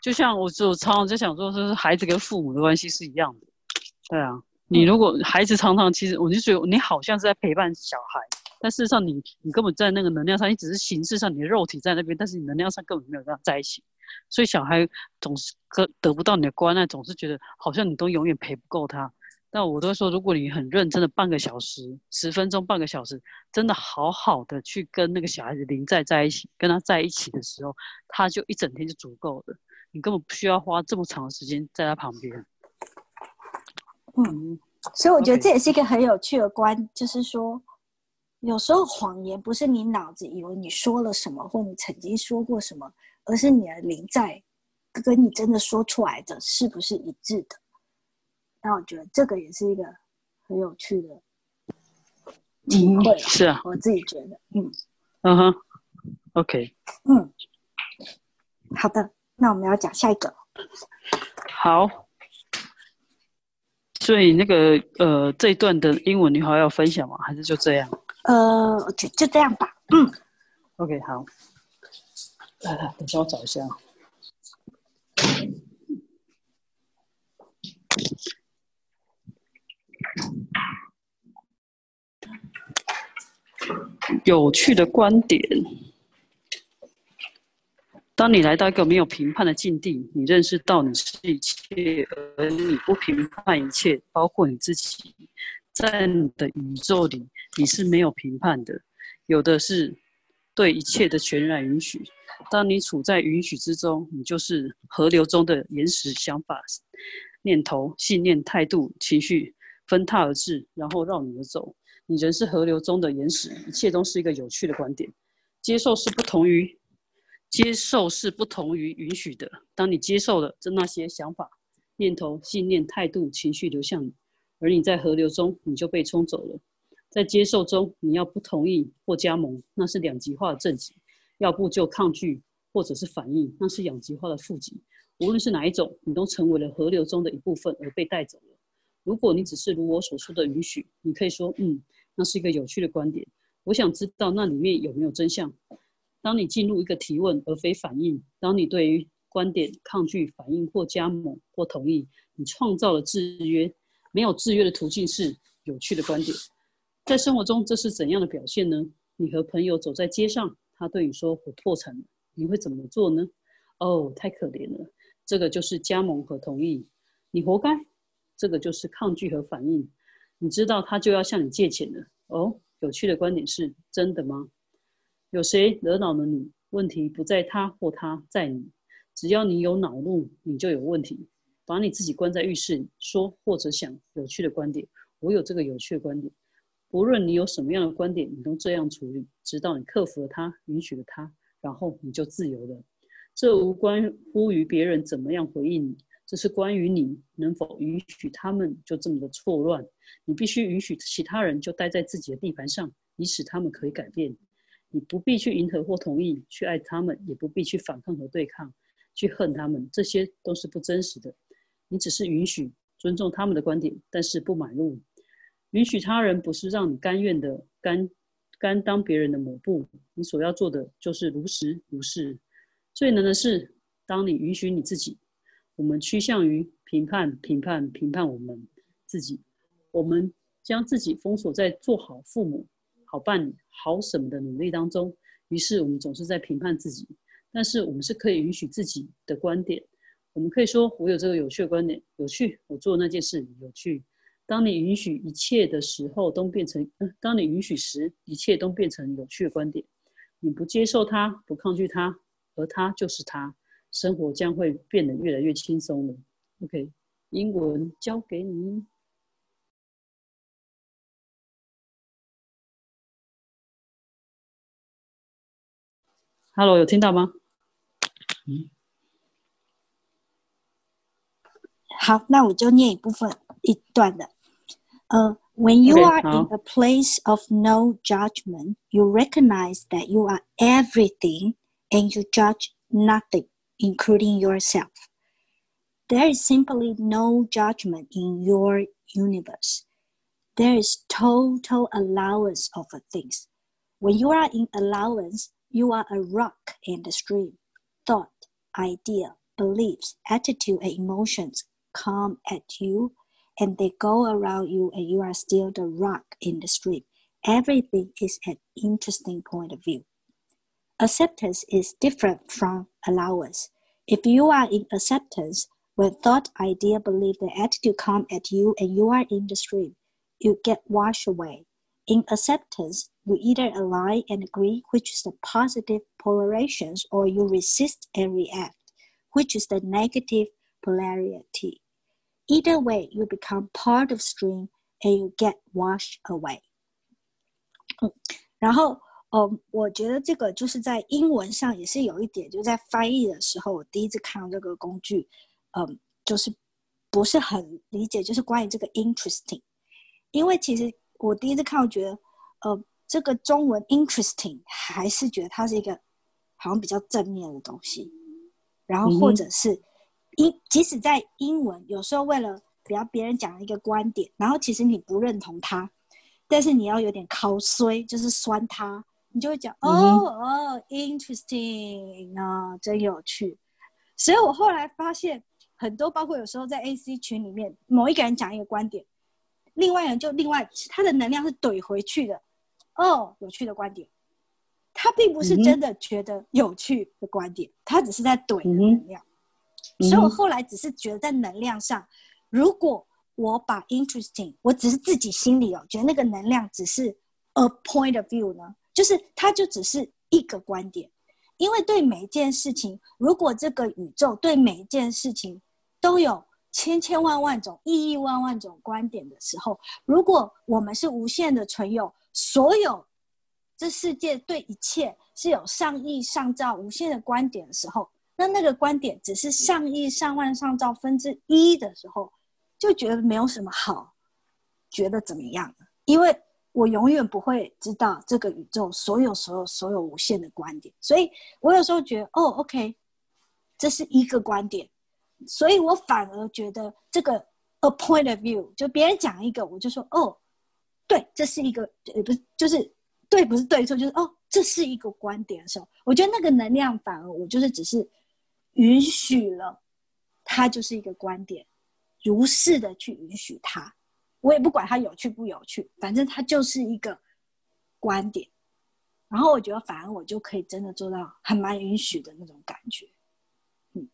就像我我常常就想说，就是孩子跟父母的关系是一样的。对啊，你如果孩子常常其实我就觉得你好像是在陪伴小孩，但事实上你你根本在那个能量上，你只是形式上你的肉体在那边，但是你能量上根本没有跟他在一起。所以小孩总是得得不到你的关爱，总是觉得好像你都永远陪不够他。但我都说，如果你很认真的半个小时、十分钟、半个小时，真的好好的去跟那个小孩子临在在一起，跟他在一起的时候，他就一整天就足够了。你根本不需要花这么长的时间在他旁边。嗯，所以我觉得这也是一个很有趣的观，就是说，有时候谎言不是你脑子以为你说了什么，或你曾经说过什么，而是你的灵在跟你真的说出来的是不是一致的。那我觉得这个也是一个很有趣的体会啊，是啊，我自己觉得，嗯嗯哼，OK，嗯，好的，那我们要讲下一个，好。所以那个呃这一段的英文你还要分享吗？还是就这样呃，就就这样吧，嗯，？OK，好。来，等下我找一下。有趣的观点。当你来到一个没有评判的境地，你认识到你是一切，而你不评判一切，包括你自己。在你的宇宙里，你是没有评判的，有的是对一切的全然允许。当你处在允许之中，你就是河流中的岩石想法、念头、信念、态度、情绪分踏而至，然后绕你而走。你仍是河流中的岩石，一切都是一个有趣的观点。接受是不同于接受是不同于允许的。当你接受了这那些想法、念头、信念、态度、情绪流向你，而你在河流中，你就被冲走了。在接受中，你要不同意或加盟，那是两极化的正极；要不就抗拒或者是反应，那是两极化的负极。无论是哪一种，你都成为了河流中的一部分而被带走了。如果你只是如我所说的允许，你可以说，嗯，那是一个有趣的观点。我想知道那里面有没有真相。当你进入一个提问而非反应，当你对于观点抗拒、反应或加盟或同意，你创造了制约。没有制约的途径是有趣的观点。在生活中，这是怎样的表现呢？你和朋友走在街上，他对你说：“我破产了。”你会怎么做呢？哦，太可怜了。这个就是加盟和同意。你活该。这个就是抗拒和反应。你知道他就要向你借钱了。哦，有趣的观点是真的吗？有谁惹恼了你？问题不在他或他，在你。只要你有恼怒，你就有问题。把你自己关在浴室里，说或者想有趣的观点。我有这个有趣的观点。无论你有什么样的观点，你都这样处理，直到你克服了它，允许了它，然后你就自由了。这无关乎于别人怎么样回应你，这是关于你能否允许他们就这么的错乱。你必须允许其他人就待在自己的地盘上，以使他们可以改变。你不必去迎合或同意，去爱他们，也不必去反抗和对抗，去恨他们，这些都是不真实的。你只是允许、尊重他们的观点，但是不买入。允许他人不是让你甘愿的甘甘当别人的抹布，你所要做的就是如实如是。最难的是，当你允许你自己，我们趋向于评判、评判、评判我们自己，我们将自己封锁在做好父母、好伴侣、好什么的努力当中。于是我们总是在评判自己，但是我们是可以允许自己的观点。我们可以说，我有这个有趣的观点，有趣，我做那件事有趣。当你允许一切的时候，都变成，呃，当你允许时，一切都变成有趣的观点。你不接受它，不抗拒它，而它就是它，生活将会变得越来越轻松了。OK，英文交给你。Hello，有听到吗？嗯好，那我就念一部分一段的。Uh, 呃、when you Okay，are in 好 a place of no judgment, you recognize that you are everything and you judge nothing, including yourself. There is simply no judgment in your universe. There is total allowance of things. When you are in allowance, you are a rock in the stream. Thought, idea, beliefs, attitude, and emotions come at you and they go around you and you are still the rock in the stream. Everything is an interesting point of view. Acceptance is different from allowance. If you are in acceptance, when thought, idea, belief, and attitude come at you and you are in the stream, you get washed away. In acceptance, you either align and agree, which is the positive polarizations, or you resist and react, which is the negative polarity. Either way, you become part of stream and you get washed away。嗯，然后呃，我觉得这个就是在英文上也是有一点，就在翻译的时候，我第一次看到这个工具，嗯，就是不是很理解，就是关于这个 interesting，因为其实我第一次看，我觉得呃，这个中文 interesting 还是觉得它是一个好像比较正面的东西，然后或者是英，即使在英文，有时候为了比较别人讲一个观点，然后其实你不认同他，但是你要有点靠衰，就是酸他，你就会讲哦哦，interesting 啊，真有趣。所以我后来发现，很多包括有时候在 AC 群里面，某一个人讲一个观点，另外人就另外他的能量是怼回去的，哦，有趣的观点，他并不是真的觉得有趣的观点，他只是在怼能量。所以我后来只是觉得在能量上。如果我把 interesting，我只是自己心里哦，觉得那个能量只是 a point of view 呢，就是它就只是一个观点。因为对每一件事情，如果这个宇宙对每一件事情都有千千万万种、亿亿万万种观点的时候，如果我们是无限的存有，所有这世界对一切是有上亿上兆无限的观点的时候，那那个观点只是上亿上万上兆分之一的时候。就觉得没有什么好，觉得怎么样？因为我永远不会知道这个宇宙所有、所有、所有无限的观点，所以我有时候觉得，哦，OK，这是一个观点，所以我反而觉得这个 a point of view，就别人讲一个，我就说，哦，对，这是一个，也，不是，就是对，不是对错，就是哦，这是一个观点的时候，我觉得那个能量反而我就是只是允许了，它就是一个观点。如是的去允许它，我也不管它有趣不有趣，反正它就是一个观点。然后我觉得，反而我就可以真的做到还蛮允许的那种感觉。嗯，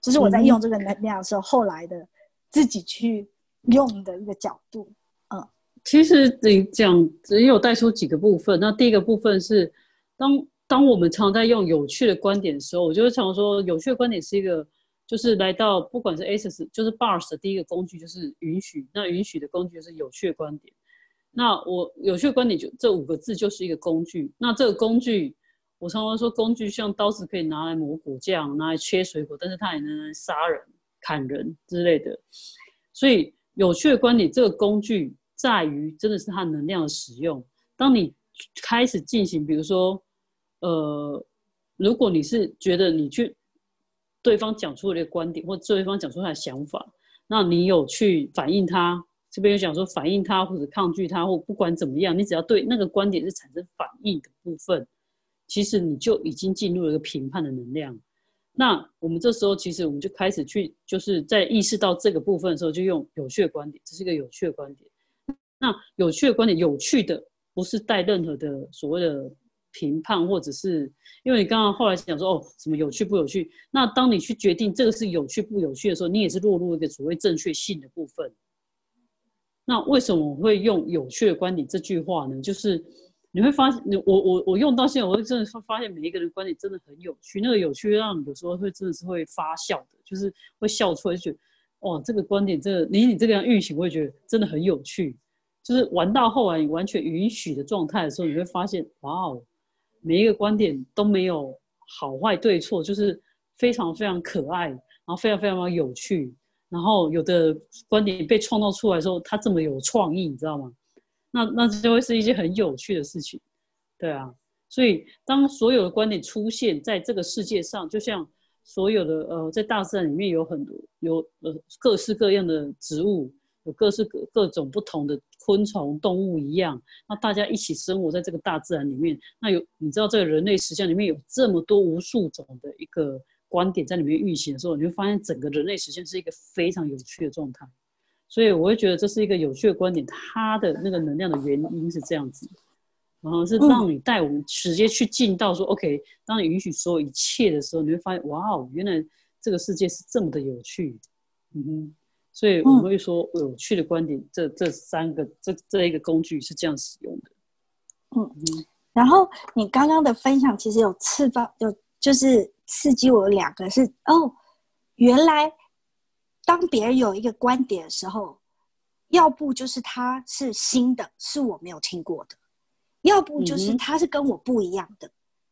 这是我在用这个能量的时候，后来的自己去用的一个角度。嗯，其实你讲只有带出几个部分。那第一个部分是，当当我们常在用有趣的观点的时候，我就会常说，有趣的观点是一个。就是来到，不管是 ACES，就是 BARS 的第一个工具，就是允许。那允许的工具就是有趣的观点。那我有趣的观点就这五个字就是一个工具。那这个工具，我常常说工具像刀子可以拿来磨果酱，拿来切水果，但是它也能杀人、砍人之类的。所以有趣的观点，这个工具在于真的是它能量的使用。当你开始进行，比如说，呃，如果你是觉得你去。对方讲出的观点，或对方讲出他的想法，那你有去反映他？这边有讲说反映他，或者抗拒他，或不管怎么样，你只要对那个观点是产生反应的部分，其实你就已经进入了一个评判的能量。那我们这时候其实我们就开始去，就是在意识到这个部分的时候，就用有趣的观点，这是一个有趣的观点。那有趣的观点，有趣的不是带任何的所谓的。评判，或者是因为你刚刚后来讲说哦，什么有趣不有趣？那当你去决定这个是有趣不有趣的时候，你也是落入一个所谓正确性的部分。那为什么我会用有趣的观点这句话呢？就是你会发现，我我我用到现在，我会真的发现每一个人观点真的很有趣。那个有趣让你有时候会真的是会发笑的，就是会笑出来，就觉得哦，这个观点，这个你你这个样运行，我也觉得真的很有趣。就是玩到后来，你完全允许的状态的时候，你会发现，哇哦！每一个观点都没有好坏对错，就是非常非常可爱，然后非常非常的有趣。然后有的观点被创造出来之后，它这么有创意，你知道吗？那那就会是一件很有趣的事情，对啊。所以当所有的观点出现在这个世界上，就像所有的呃，在大自然里面有很多有呃各式各样的植物。有各式各各种不同的昆虫动物一样，那大家一起生活在这个大自然里面。那有你知道这个人类实相里面有这么多无数种的一个观点在里面运行的时候，你会发现整个人类实相是一个非常有趣的状态。所以我会觉得这是一个有趣的观点，它的那个能量的原因是这样子，然后是让你带我们直接去进到说，OK，当你允许所有一切的时候，你会发现，哇哦，原来这个世界是这么的有趣，嗯哼。所以我们会说有趣的观点，这这三个这这一个工具是这样使用的。嗯嗯。然后你刚刚的分享其实有刺发，有就是刺激我两个是哦，原来当别人有一个观点的时候，要不就是他是新的，是我没有听过的；要不就是他是跟我不一样的。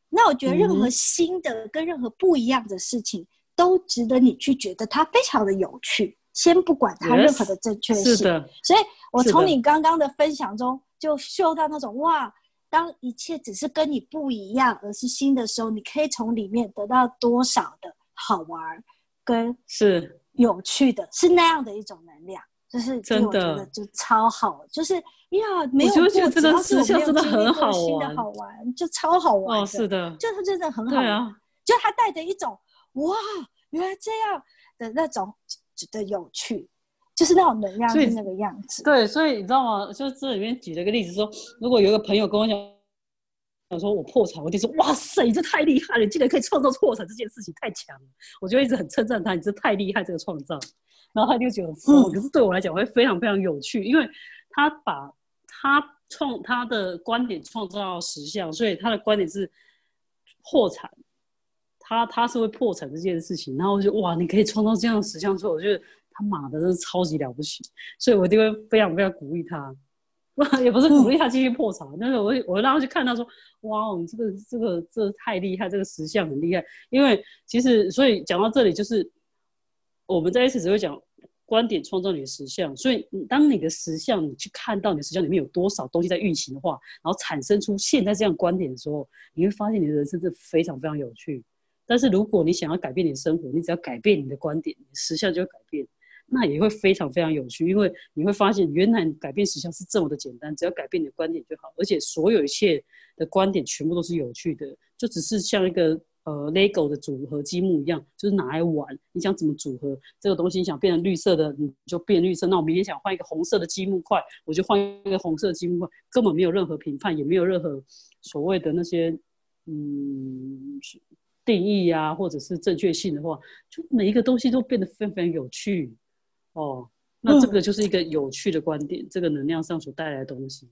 那我觉得任何新的跟任何不一样的事情，都值得你去觉得它非常的有趣。先不管它任何的正确性，所以我从你刚刚的分享中就嗅到那种哇，当一切只是跟你不一样，而是新的时候，你可以从里面得到多少的好玩跟是。有趣的，是那样的一种能量，就是真的。就超好，就是呀，没有过，只要是我没有经历过新的好玩，就超好玩哦，是的，就是真的很好玩，就他带着一种哇，原来这样的那种。的有趣，就是那种能量是那个样子。对，所以你知道吗？就这里面举了个例子，说如果有一个朋友跟我讲，想说我破产，我就说哇塞，你这太厉害了，你竟然可以创造破产这件事情，太强了。我就一直很称赞他，你这太厉害，这个创造。然后他就觉得，嗯，可是对我来讲会非常非常有趣，因为他把他创他的观点创造实像，所以他的观点是破产。他他是会破产这件事情，然后我就哇，你可以创造这样的实像，所以我觉得他妈的真是超级了不起，所以我就会非常非常鼓励他，也不是鼓励他继续破产，但是我我让他去看，他说哇，你这个这个这太厉害，这个实像很厉害，因为其实所以讲到这里就是我们在一次只会讲观点创造你的实像，所以当你的实像你去看到你的实像里面有多少东西在运行的话，然后产生出现在这样观点的时候，你会发现你的人生是非常非常有趣。但是如果你想要改变你的生活，你只要改变你的观点，你的实相就会改变，那也会非常非常有趣，因为你会发现原来改变实相是这么的简单，只要改变你的观点就好，而且所有一切的观点全部都是有趣的，就只是像一个呃 LEGO 的组合积木一样，就是拿来玩。你想怎么组合这个东西，你想变成绿色的，你就变绿色。那我明天想换一个红色的积木块，我就换一个红色积木块，根本没有任何评判，也没有任何所谓的那些嗯。定义呀，或者是正确性的话，就每一个东西都变得非常非常有趣哦。那这个就是一个有趣的观点，这个能量上所带来的东西。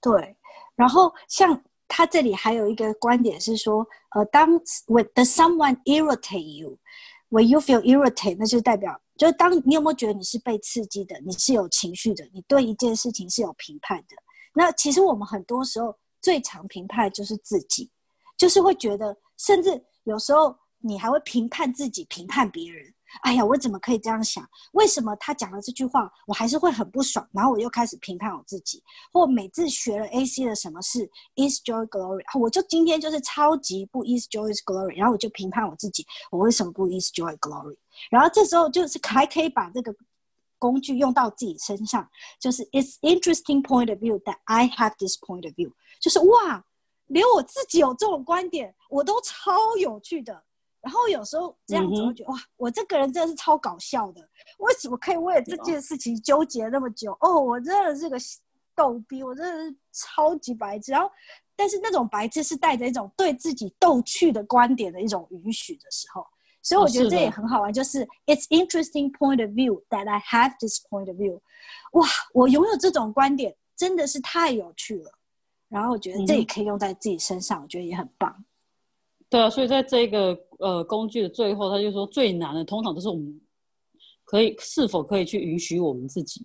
对，然后像他这里还有一个观点是说，呃，当 with the someone irritate you，when you feel irritate，那就代表就是当你有没有觉得你是被刺激的，你是有情绪的，你对一件事情是有评判的。那其实我们很多时候最常评判就是自己，就是会觉得。甚至有时候你还会评判自己，评判别人。哎呀，我怎么可以这样想？为什么他讲了这句话，我还是会很不爽？然后我又开始评判我自己。或每次学了 AC 的什么是，is joy glory，我就今天就是超级不 is joy glory，然后我就评判我自己，我为什么不 is joy glory？然后这时候就是还可以把这个工具用到自己身上，就是 it's interesting point of view that I have this point of view，就是哇。连我自己有这种观点，我都超有趣的。然后有时候这样子，我觉得哇，我这个人真的是超搞笑的。为什么可以为了这件事情纠结那么久？哦，我真的是个逗逼，我真的是超级白痴。然后，但是那种白痴是带着一种对自己逗趣的观点的一种允许的时候，所以我觉得这也很好玩。就是 It's interesting point of view that I have this point of view。哇，我拥有这种观点真的是太有趣了。然后我觉得这也可以用在自己身上，我觉得也很棒。对啊，所以在这个呃工具的最后，他就说最难的通常都是我们可以是否可以去允许我们自己，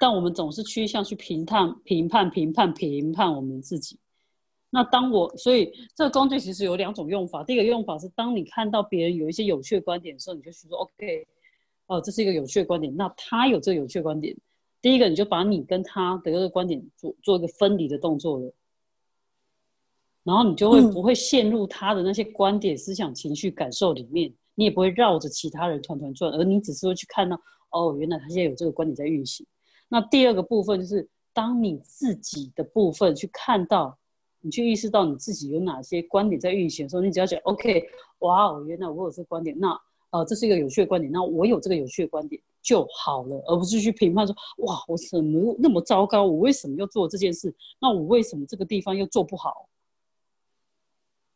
但我们总是趋向去评判、评判、评判、评判我们自己。那当我所以这个工具其实有两种用法，第一个用法是当你看到别人有一些有趣的观点的时候，你就去说 OK，哦，这是一个有趣的观点，那他有这个有趣的观点。第一个，你就把你跟他的这个观点做做一个分离的动作了，然后你就会不会陷入他的那些观点、思想、情绪、感受里面，你也不会绕着其他人团团转，而你只是会去看到，哦，原来他现在有这个观点在运行。那第二个部分就是，当你自己的部分去看到，你去意识到你自己有哪些观点在运行的时候，你只要讲，OK，哇哦，原来我有这个观点，那。呃，这是一个有趣的观点，那我有这个有趣的观点就好了，而不是去评判说，哇，我怎么那么糟糕？我为什么要做这件事？那我为什么这个地方又做不好？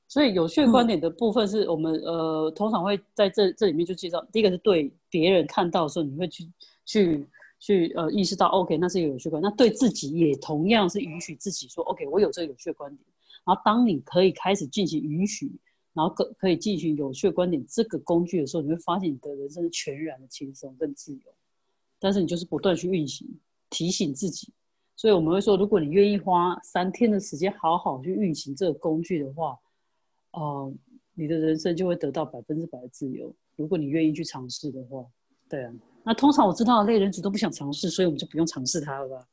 所以有趣的观点的部分是我们呃，通常会在这这里面就介绍，第一个是对别人看到的时候，你会去去去呃意识到，OK，那是一个有趣观。那对自己也同样是允许自己说，OK，我有这个有趣的观点。然后当你可以开始进行允许。然后可可以进行有趣的观点这个工具的时候，你会发现你的人生是全然的轻松跟自由。但是你就是不断去运行，提醒自己。所以我们会说，如果你愿意花三天的时间好好去运行这个工具的话，哦，你的人生就会得到百分之百的自由。如果你愿意去尝试的话，对啊。那通常我知道类人组都不想尝试，所以我们就不用尝试它了吧？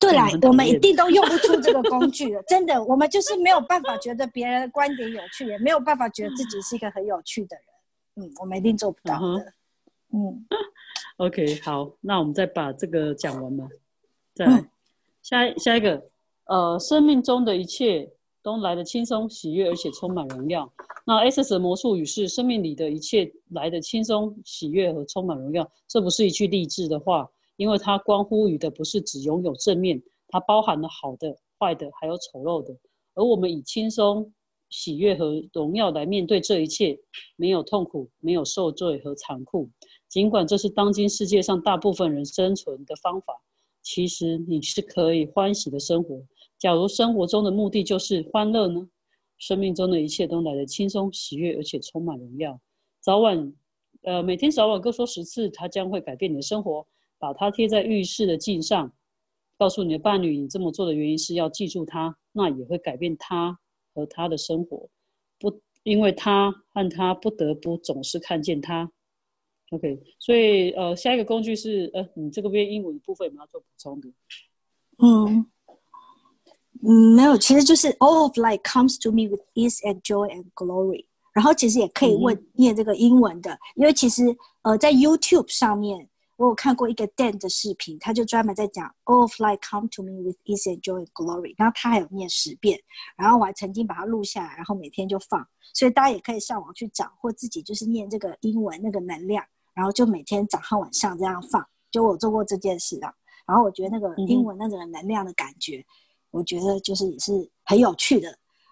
对啦，我们一定都用不出这个工具了，真的，我们就是没有办法觉得别人的观点有趣，也没有办法觉得自己是一个很有趣的人。嗯，我们一定做不到的。嗯，OK，好，那我们再把这个讲完吧。再来，下下一个，呃，生命中的一切都来的轻松、喜悦，而且充满荣耀。那 S 的魔术语是：生命里的一切来的轻松、喜悦和充满荣耀。这不是一句励志的话。因为它关乎于的不是只拥有正面，它包含了好的、坏的，还有丑陋的。而我们以轻松、喜悦和荣耀来面对这一切，没有痛苦，没有受罪和残酷。尽管这是当今世界上大部分人生存的方法，其实你是可以欢喜的生活。假如生活中的目的就是欢乐呢？生命中的一切都来得轻松、喜悦，而且充满荣耀。早晚，呃，每天早晚各说十次，它将会改变你的生活。把它贴在浴室的镜上，告诉你的伴侣，你这么做的原因是要记住他，那也会改变他和他的生活。不，因为他和他不得不总是看见他。OK，所以呃，下一个工具是呃，你这个边英文部分有没有做补充的？嗯，没有，其实就是 All of life comes to me with ease and joy and glory。然后其实也可以问念这个英文的，因为其实呃，在 YouTube 上面。我有看过一个 Dan 的视频，他就专门在讲 All of life come to me with ease and joy and glory，然后他还有念十遍，然后我还曾经把它录下来，然后每天就放，所以大家也可以上网去找，或自己就是念这个英文那个能量，然后就每天早上晚上这样放，就我做过这件事的，然后我觉得那个英文那种能量的感觉，我觉得就是也是很有趣的，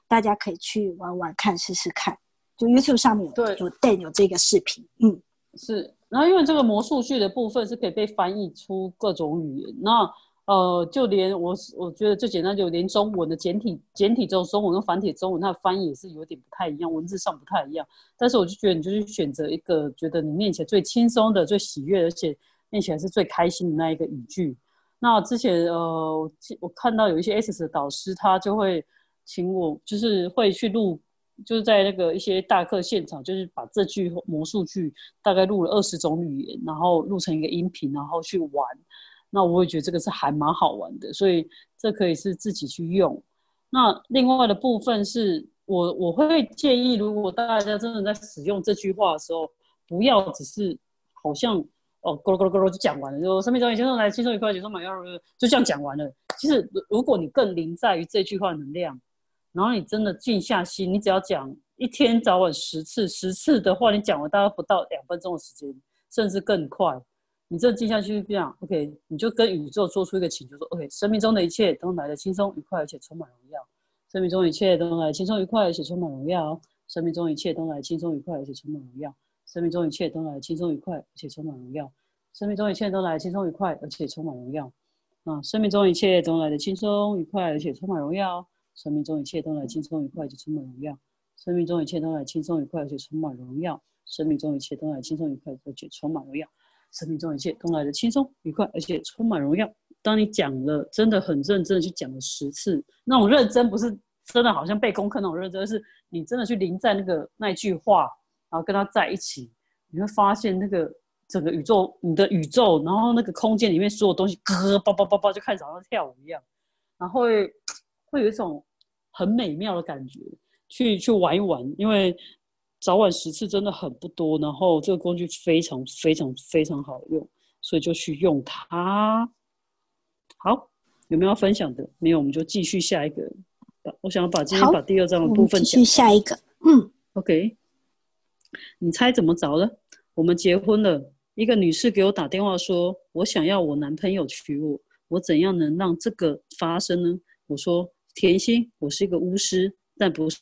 大家可以去玩玩看试试看，就 YouTube 上面有有 Dan 有这个视频，嗯，是。然后，因为这个魔术剧的部分是可以被翻译出各种语言，那呃，就连我我觉得最简单，就连中文的简体简体中中文跟繁体中文，它的翻译也是有点不太一样，文字上不太一样。但是我就觉得，你就是选择一个觉得你念起来最轻松的、最喜悦，而且念起来是最开心的那一个语句。那之前呃，我看到有一些 S 的导师，他就会请我，就是会去录。就是在那个一些大课现场，就是把这句魔术剧大概录了二十种语言，然后录成一个音频，然后去玩。那我也觉得这个是还蛮好玩的，所以这可以是自己去用。那另外的部分是我我会建议，如果大家真的在使用这句话的时候，不要只是好像哦咕噜咕噜咕噜就讲完了，就生命中一切都来轻松愉快，轻松满要就这样讲完了。其实如果你更临在于这句话能量。然后你真的静下心，你只要讲一天早晚十次，十次的话，你讲完大概不到两分钟的时间，甚至更快。你这静下去这样，OK，你就跟宇宙做出一个请求，说 OK，生命中的一切都来的轻松愉快，而且充满荣耀。生命中一切都来轻松愉快，而且充满荣耀。生命中一切都来轻松愉快，而且充满荣耀。生命中一切都来轻松愉快，而且充满荣耀。生命中一切都来轻松愉快，而且充满荣耀。啊，生命中一切都来的轻松愉快，而且充满荣耀。生命中一切都来轻松愉快，就充满荣耀。生命中一切都来轻松愉快，而且充满荣耀。生命中一切都来轻松愉快，而且充满荣耀。生命中一切都来的轻松愉快，而且充满荣耀。当你讲了，真的很认真的去讲了十次，那种认真不是真的好像背功课那种认真，是你真的去临在那个那句话，然后跟他在一起，你会发现那个整个宇宙，你的宇宙，然后那个空间里面所有东西，咯叭叭叭叭就开始好像跳舞一样，然后会。会有一种很美妙的感觉，去去玩一玩，因为早晚十次真的很不多，然后这个工具非常非常非常好用，所以就去用它。好，有没有要分享的？没有，我们就继续下一个。我想要把今天把第二章的部分继续下一个。嗯，OK。你猜怎么着了？我们结婚了，一个女士给我打电话说，我想要我男朋友娶我，我怎样能让这个发生呢？我说。甜心，我是一个巫师，但不是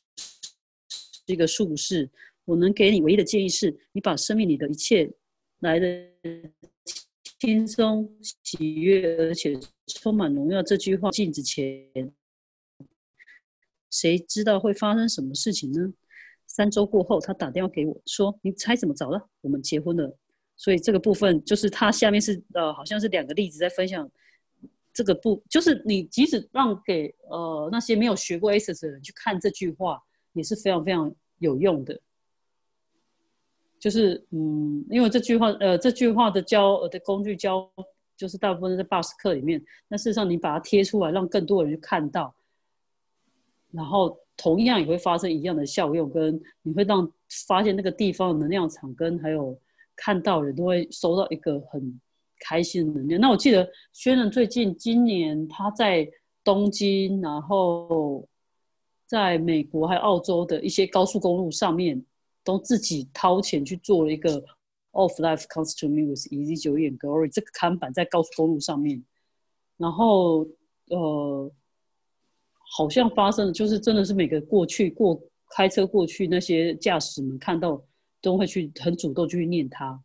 一个术士。我能给你唯一的建议是，你把生命里的一切来的轻松、喜悦，而且充满荣耀这句话镜子前，谁知道会发生什么事情呢？三周过后，他打电话给我说：“你猜怎么着了？我们结婚了。”所以这个部分就是他下面是呃，好像是两个例子在分享。这个不就是你即使让给呃那些没有学过 ACES 的人去看这句话，也是非常非常有用的。就是嗯，因为这句话呃这句话的教的工具教，就是大部分在 BUS 课里面。那事实上你把它贴出来，让更多人看到，然后同样也会发生一样的效用，跟你会让发现那个地方的能量场跟还有看到人都会收到一个很。开心的能量。那我记得轩仁最近今年他在东京，然后在美国还有澳洲的一些高速公路上面，都自己掏钱去做了一个 “Off Life Comes to Me with Easy Joy and Glory” 这个看板在高速公路上面，然后呃，好像发生的就是真的是每个过去过开车过去那些驾驶们看到都会去很主动去念它。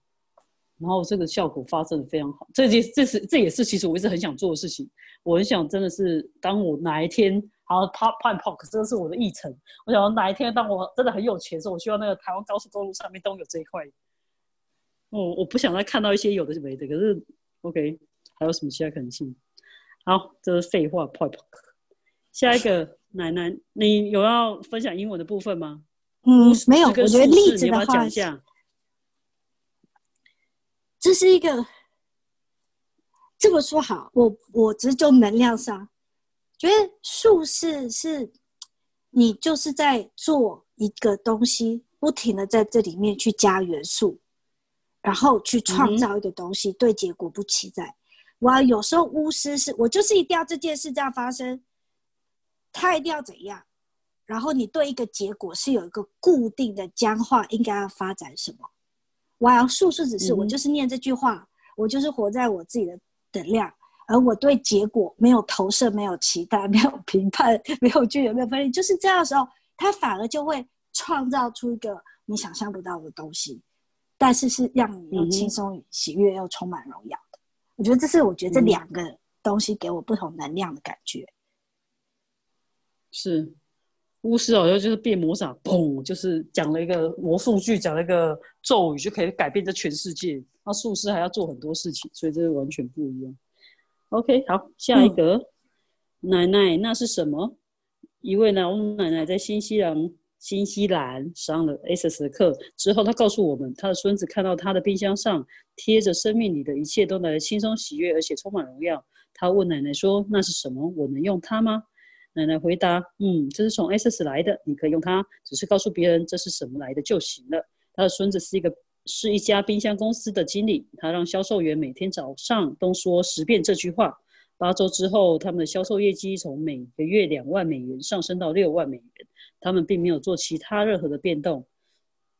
然后这个效果发生的非常好，这件这是这也是其实我一直很想做的事情。我很想真的是，当我哪一天好 pop pop pop，这个是我的议程。我想哪一天当我真的很有钱的时候，我希望那个台湾高速公路上面都有这一块。我我不想再看到一些有的没的，可是 OK，还有什么其他可能性？好，这是废话 pop pop。下一个奶奶，你有要分享英文的部分吗？嗯，没有，我觉得例子的话。这是一个这么说好，我我只是就能量上，觉得术士是，你就是在做一个东西，不停的在这里面去加元素，然后去创造一个东西，对结果不期待。哇，有时候巫师是我就是一定要这件事这样发生，他一定要怎样，然后你对一个结果是有一个固定的僵化，应该要发展什么。我要术数只是我就是念这句话，我就是活在我自己的能量，而我对结果没有投射、没有期待、没有评判、没有具有没有分析，就是这样的时候，他反而就会创造出一个你想象不到的东西，但是是让你又轻松、喜悦又充满荣耀的。我觉得这是我觉得这两个东西给我不同能量的感觉。是。巫师好像就是变魔法，砰，就是讲了一个魔术剧，讲了一个咒语就可以改变这全世界。那术士还要做很多事情，所以这是完全不一样。OK，好，下一个奶奶，那是什么？一位老奶奶在新西兰新西兰上了 SS 的课之后，她告诉我们，她的孙子看到她的冰箱上贴着“生命里的一切都来得轻松喜悦，而且充满荣耀”。他问奶奶说：“那是什么？我能用它吗？”奶奶回答：“嗯，这是从 SS 来的，你可以用它，只是告诉别人这是什么来的就行了。”他的孙子是一个是一家冰箱公司的经理，他让销售员每天早上都说十遍这句话。八周之后，他们的销售业绩从每个月两万美元上升到六万美元。他们并没有做其他任何的变动。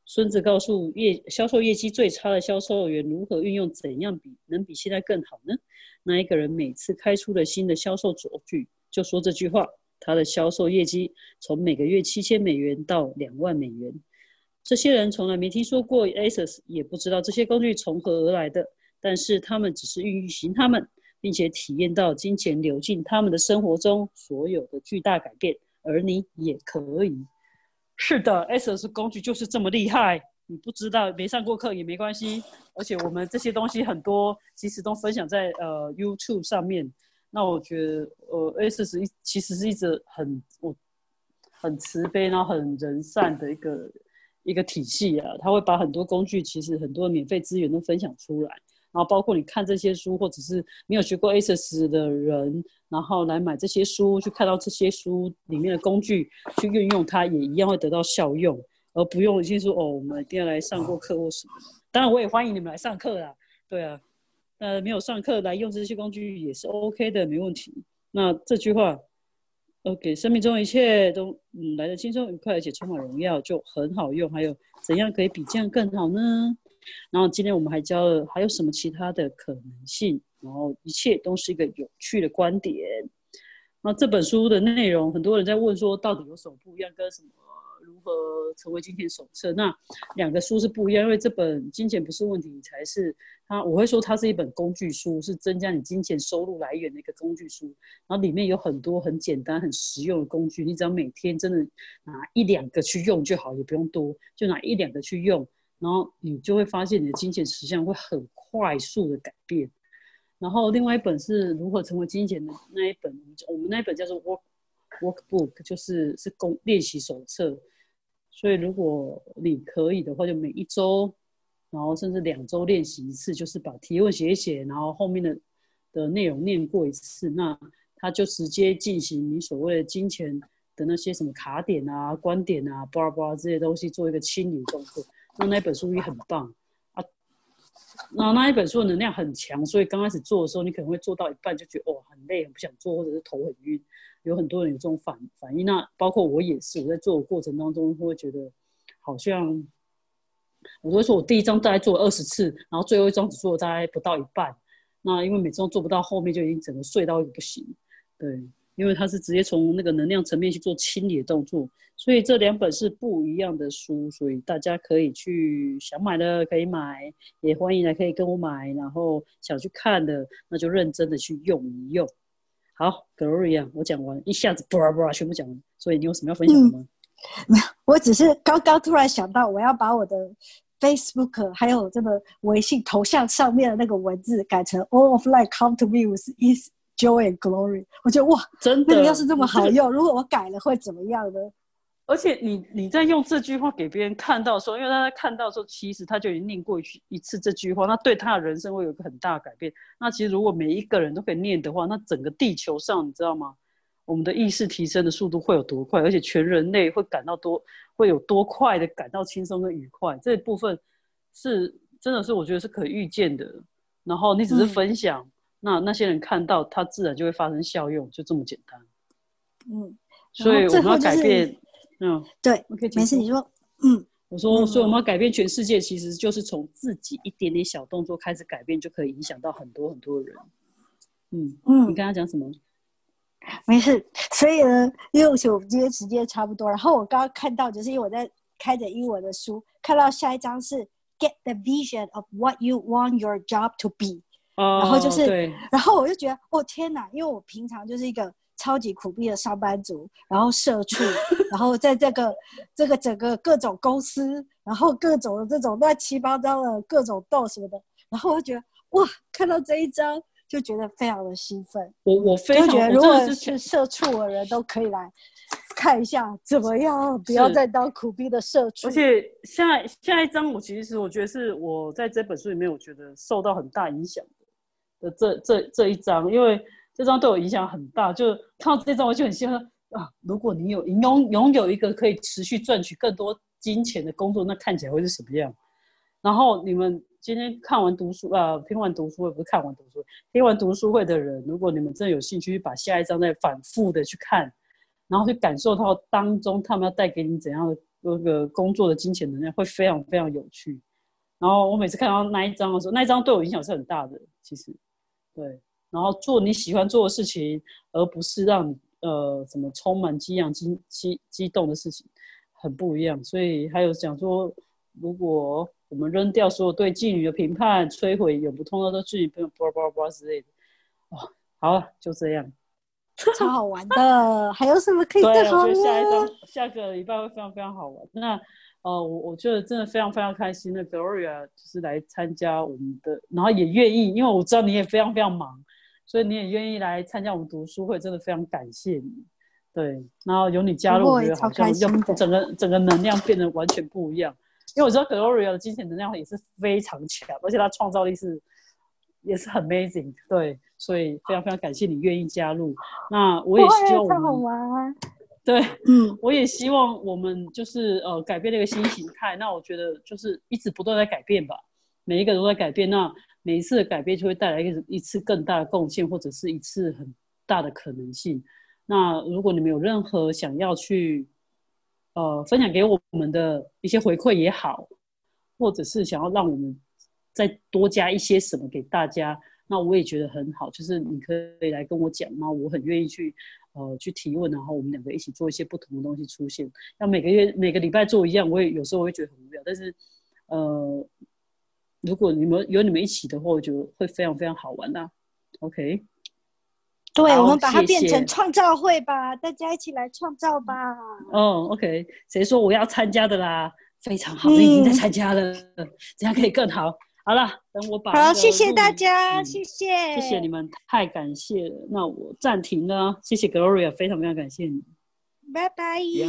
孙子告诉业销售业绩最差的销售员如何运用怎样比能比现在更好呢？那一个人每次开出了新的销售卓句，就说这句话。他的销售业绩从每个月七千美元到两万美元。这些人从来没听说过 ASUS，也不知道这些工具从何而来的，但是他们只是运行他们，并且体验到金钱流进他们的生活中所有的巨大改变。而你也可以。是的，ASUS 工具就是这么厉害。你不知道，没上过课也没关系。而且我们这些东西很多，其实都分享在呃 YouTube 上面。那我觉得，呃，S 是一其实是一直很我很慈悲，然后很人善的一个一个体系啊。他会把很多工具，其实很多免费资源都分享出来，然后包括你看这些书，或者是没有学过 S 的人，然后来买这些书，去看到这些书里面的工具，去运用它，也一样会得到效用，而不用先说哦，我们一定要来上过课或什么。当然，我也欢迎你们来上课啦，对啊。呃，没有上课来用这些工具也是 OK 的，没问题。那这句话，OK，生命中一切都嗯来的轻松愉快，而且充满荣耀，就很好用。还有怎样可以比这样更好呢？然后今天我们还教了还有什么其他的可能性？然后一切都是一个有趣的观点。那这本书的内容，很多人在问说，到底有什么不一样？跟什么何成为金钱手册》。那两个书是不一样，因为这本《金钱不是问题》才是它，我会说它是一本工具书，是增加你金钱收入来源的一个工具书。然后里面有很多很简单、很实用的工具，你只要每天真的拿一两个去用就好，也不用多，就拿一两个去用，然后你就会发现你的金钱实相会很快速的改变。然后另外一本是如何成为金钱的那一本，我们那一本叫做 Work Workbook，就是是工练习手册。所以如果你可以的话，就每一周，然后甚至两周练习一次，就是把提问写一写，然后后面的的内容念过一次，那他就直接进行你所谓的金钱的那些什么卡点啊、观点啊、巴拉巴拉这些东西做一个清理动作。那那本书也很棒啊。那那一本书的能量很强，所以刚开始做的时候，你可能会做到一半就觉得哦很累，很不想做，或者是头很晕。有很多人有这种反反应，那包括我也是。我在做的过程当中，会觉得好像我都会说我第一张大概做了二十次，然后最后一张只做了大概不到一半。那因为每次都做不到，后面就已经整个睡到不行。对。因为它是直接从那个能量层面去做清理的动作，所以这两本是不一样的书，所以大家可以去想买的可以买，也欢迎来可以跟我买，然后想去看的那就认真的去用一用。好，Gloria，我讲完，一下子布拉布拉全部讲完，所以你有什么要分享的吗？没有，我只是刚刚突然想到，我要把我的 Facebook 还有这个微信头像上面的那个文字改成 All of life come to me with ease。Joy and glory，我觉得哇，真的，那个要是这么好用，如果我改了会怎么样呢？而且你你在用这句话给别人看到的时候，因为他在看到的时候，其实他就已经念过一一次这句话，那对他的人生会有一个很大的改变。那其实如果每一个人都可以念的话，那整个地球上，你知道吗？我们的意识提升的速度会有多快？而且全人类会感到多会有多快的感到轻松跟愉快？这部分是真的是我觉得是可预见的。然后你只是分享。那那些人看到他，自然就会发生效用，就这么简单。嗯，所以我们要改变。嗯，对，OK，没事，你说。嗯，我说，所以我们要改变全世界，其实就是从自己一点点小动作开始改变，就可以影响到很多很多人。嗯嗯，你跟他讲什么？没事，所以呢，因为我们今天时间差不多，然后我刚刚看到，就是因为我在开着英文的书，看到下一章是 Get the vision of what you want your job to be。然后就是，然后我就觉得，哦天哪！因为我平常就是一个超级苦逼的上班族，然后社畜，然后在这个这个整个各种公司，然后各种的这种乱七八糟的各种斗什么的，然后我觉得，哇！看到这一张就觉得非常的兴奋。我我非常觉得，如果是社畜的人都可以来看一下，怎么样？不要再当苦逼的社畜。而且下下一张，我其实我觉得是我在这本书里面，我觉得受到很大影响。的这这这一章，因为这张对我影响很大，就看到这张我就很希望啊，如果你有拥拥有一个可以持续赚取更多金钱的工作，那看起来会是什么样？然后你们今天看完读书啊，听完读书会不是看完读书会，听完读书会的人，如果你们真的有兴趣，把下一章再反复的去看，然后去感受到当中他们要带给你怎样的那个工作的金钱能量，会非常非常有趣。然后我每次看到那一张的时候，那一张对我影响是很大的，其实。对，然后做你喜欢做的事情，而不是让你呃什么充满激昂、激激激动的事情，很不一样。所以还有讲说，如果我们扔掉所有对妓女的评判，摧毁永不通到的妓女，不用叭叭叭之类的。哦，好了，就这样，超好玩的。还有什么可以更好的？我觉得下一张下个礼拜会非常非常好玩。那。哦，我我觉得真的非常非常开心。那 Gloria 就是来参加我们的，然后也愿意，因为我知道你也非常非常忙，所以你也愿意来参加我们读书会，真的非常感谢你。对，然后有你加入，我觉得好像又整个整个能量变得完全不一样。因为我知道 Gloria 的金钱能量也是非常强，而且她创造力是也是很 amazing。对，所以非常非常感谢你愿意加入。那我也希望我们。对，嗯，我也希望我们就是呃改变那个新形态。那我觉得就是一直不断在改变吧，每一个都在改变。那每一次的改变就会带来一一次更大的贡献，或者是一次很大的可能性。那如果你们有任何想要去呃分享给我们的一些回馈也好，或者是想要让我们再多加一些什么给大家，那我也觉得很好。就是你可以来跟我讲，那我很愿意去。呃去提问，然后我们两个一起做一些不同的东西出现。要每个月每个礼拜做一样，我也有时候会觉得很无聊，但是呃，如果你们有你们一起的话，我觉得会非常非常好玩呐、OK，对，我们把它变成创造会吧，大家一起来创造吧。哦，OK，谁说我要参加的啦？非常好，你已经在嗯参加了，这样可以更好。好了，等我把好，个谢谢大家，嗯谢谢，谢谢你们，太感谢了。那我暂停了，谢谢 Gloria，非常非常感谢你。拜拜。呀。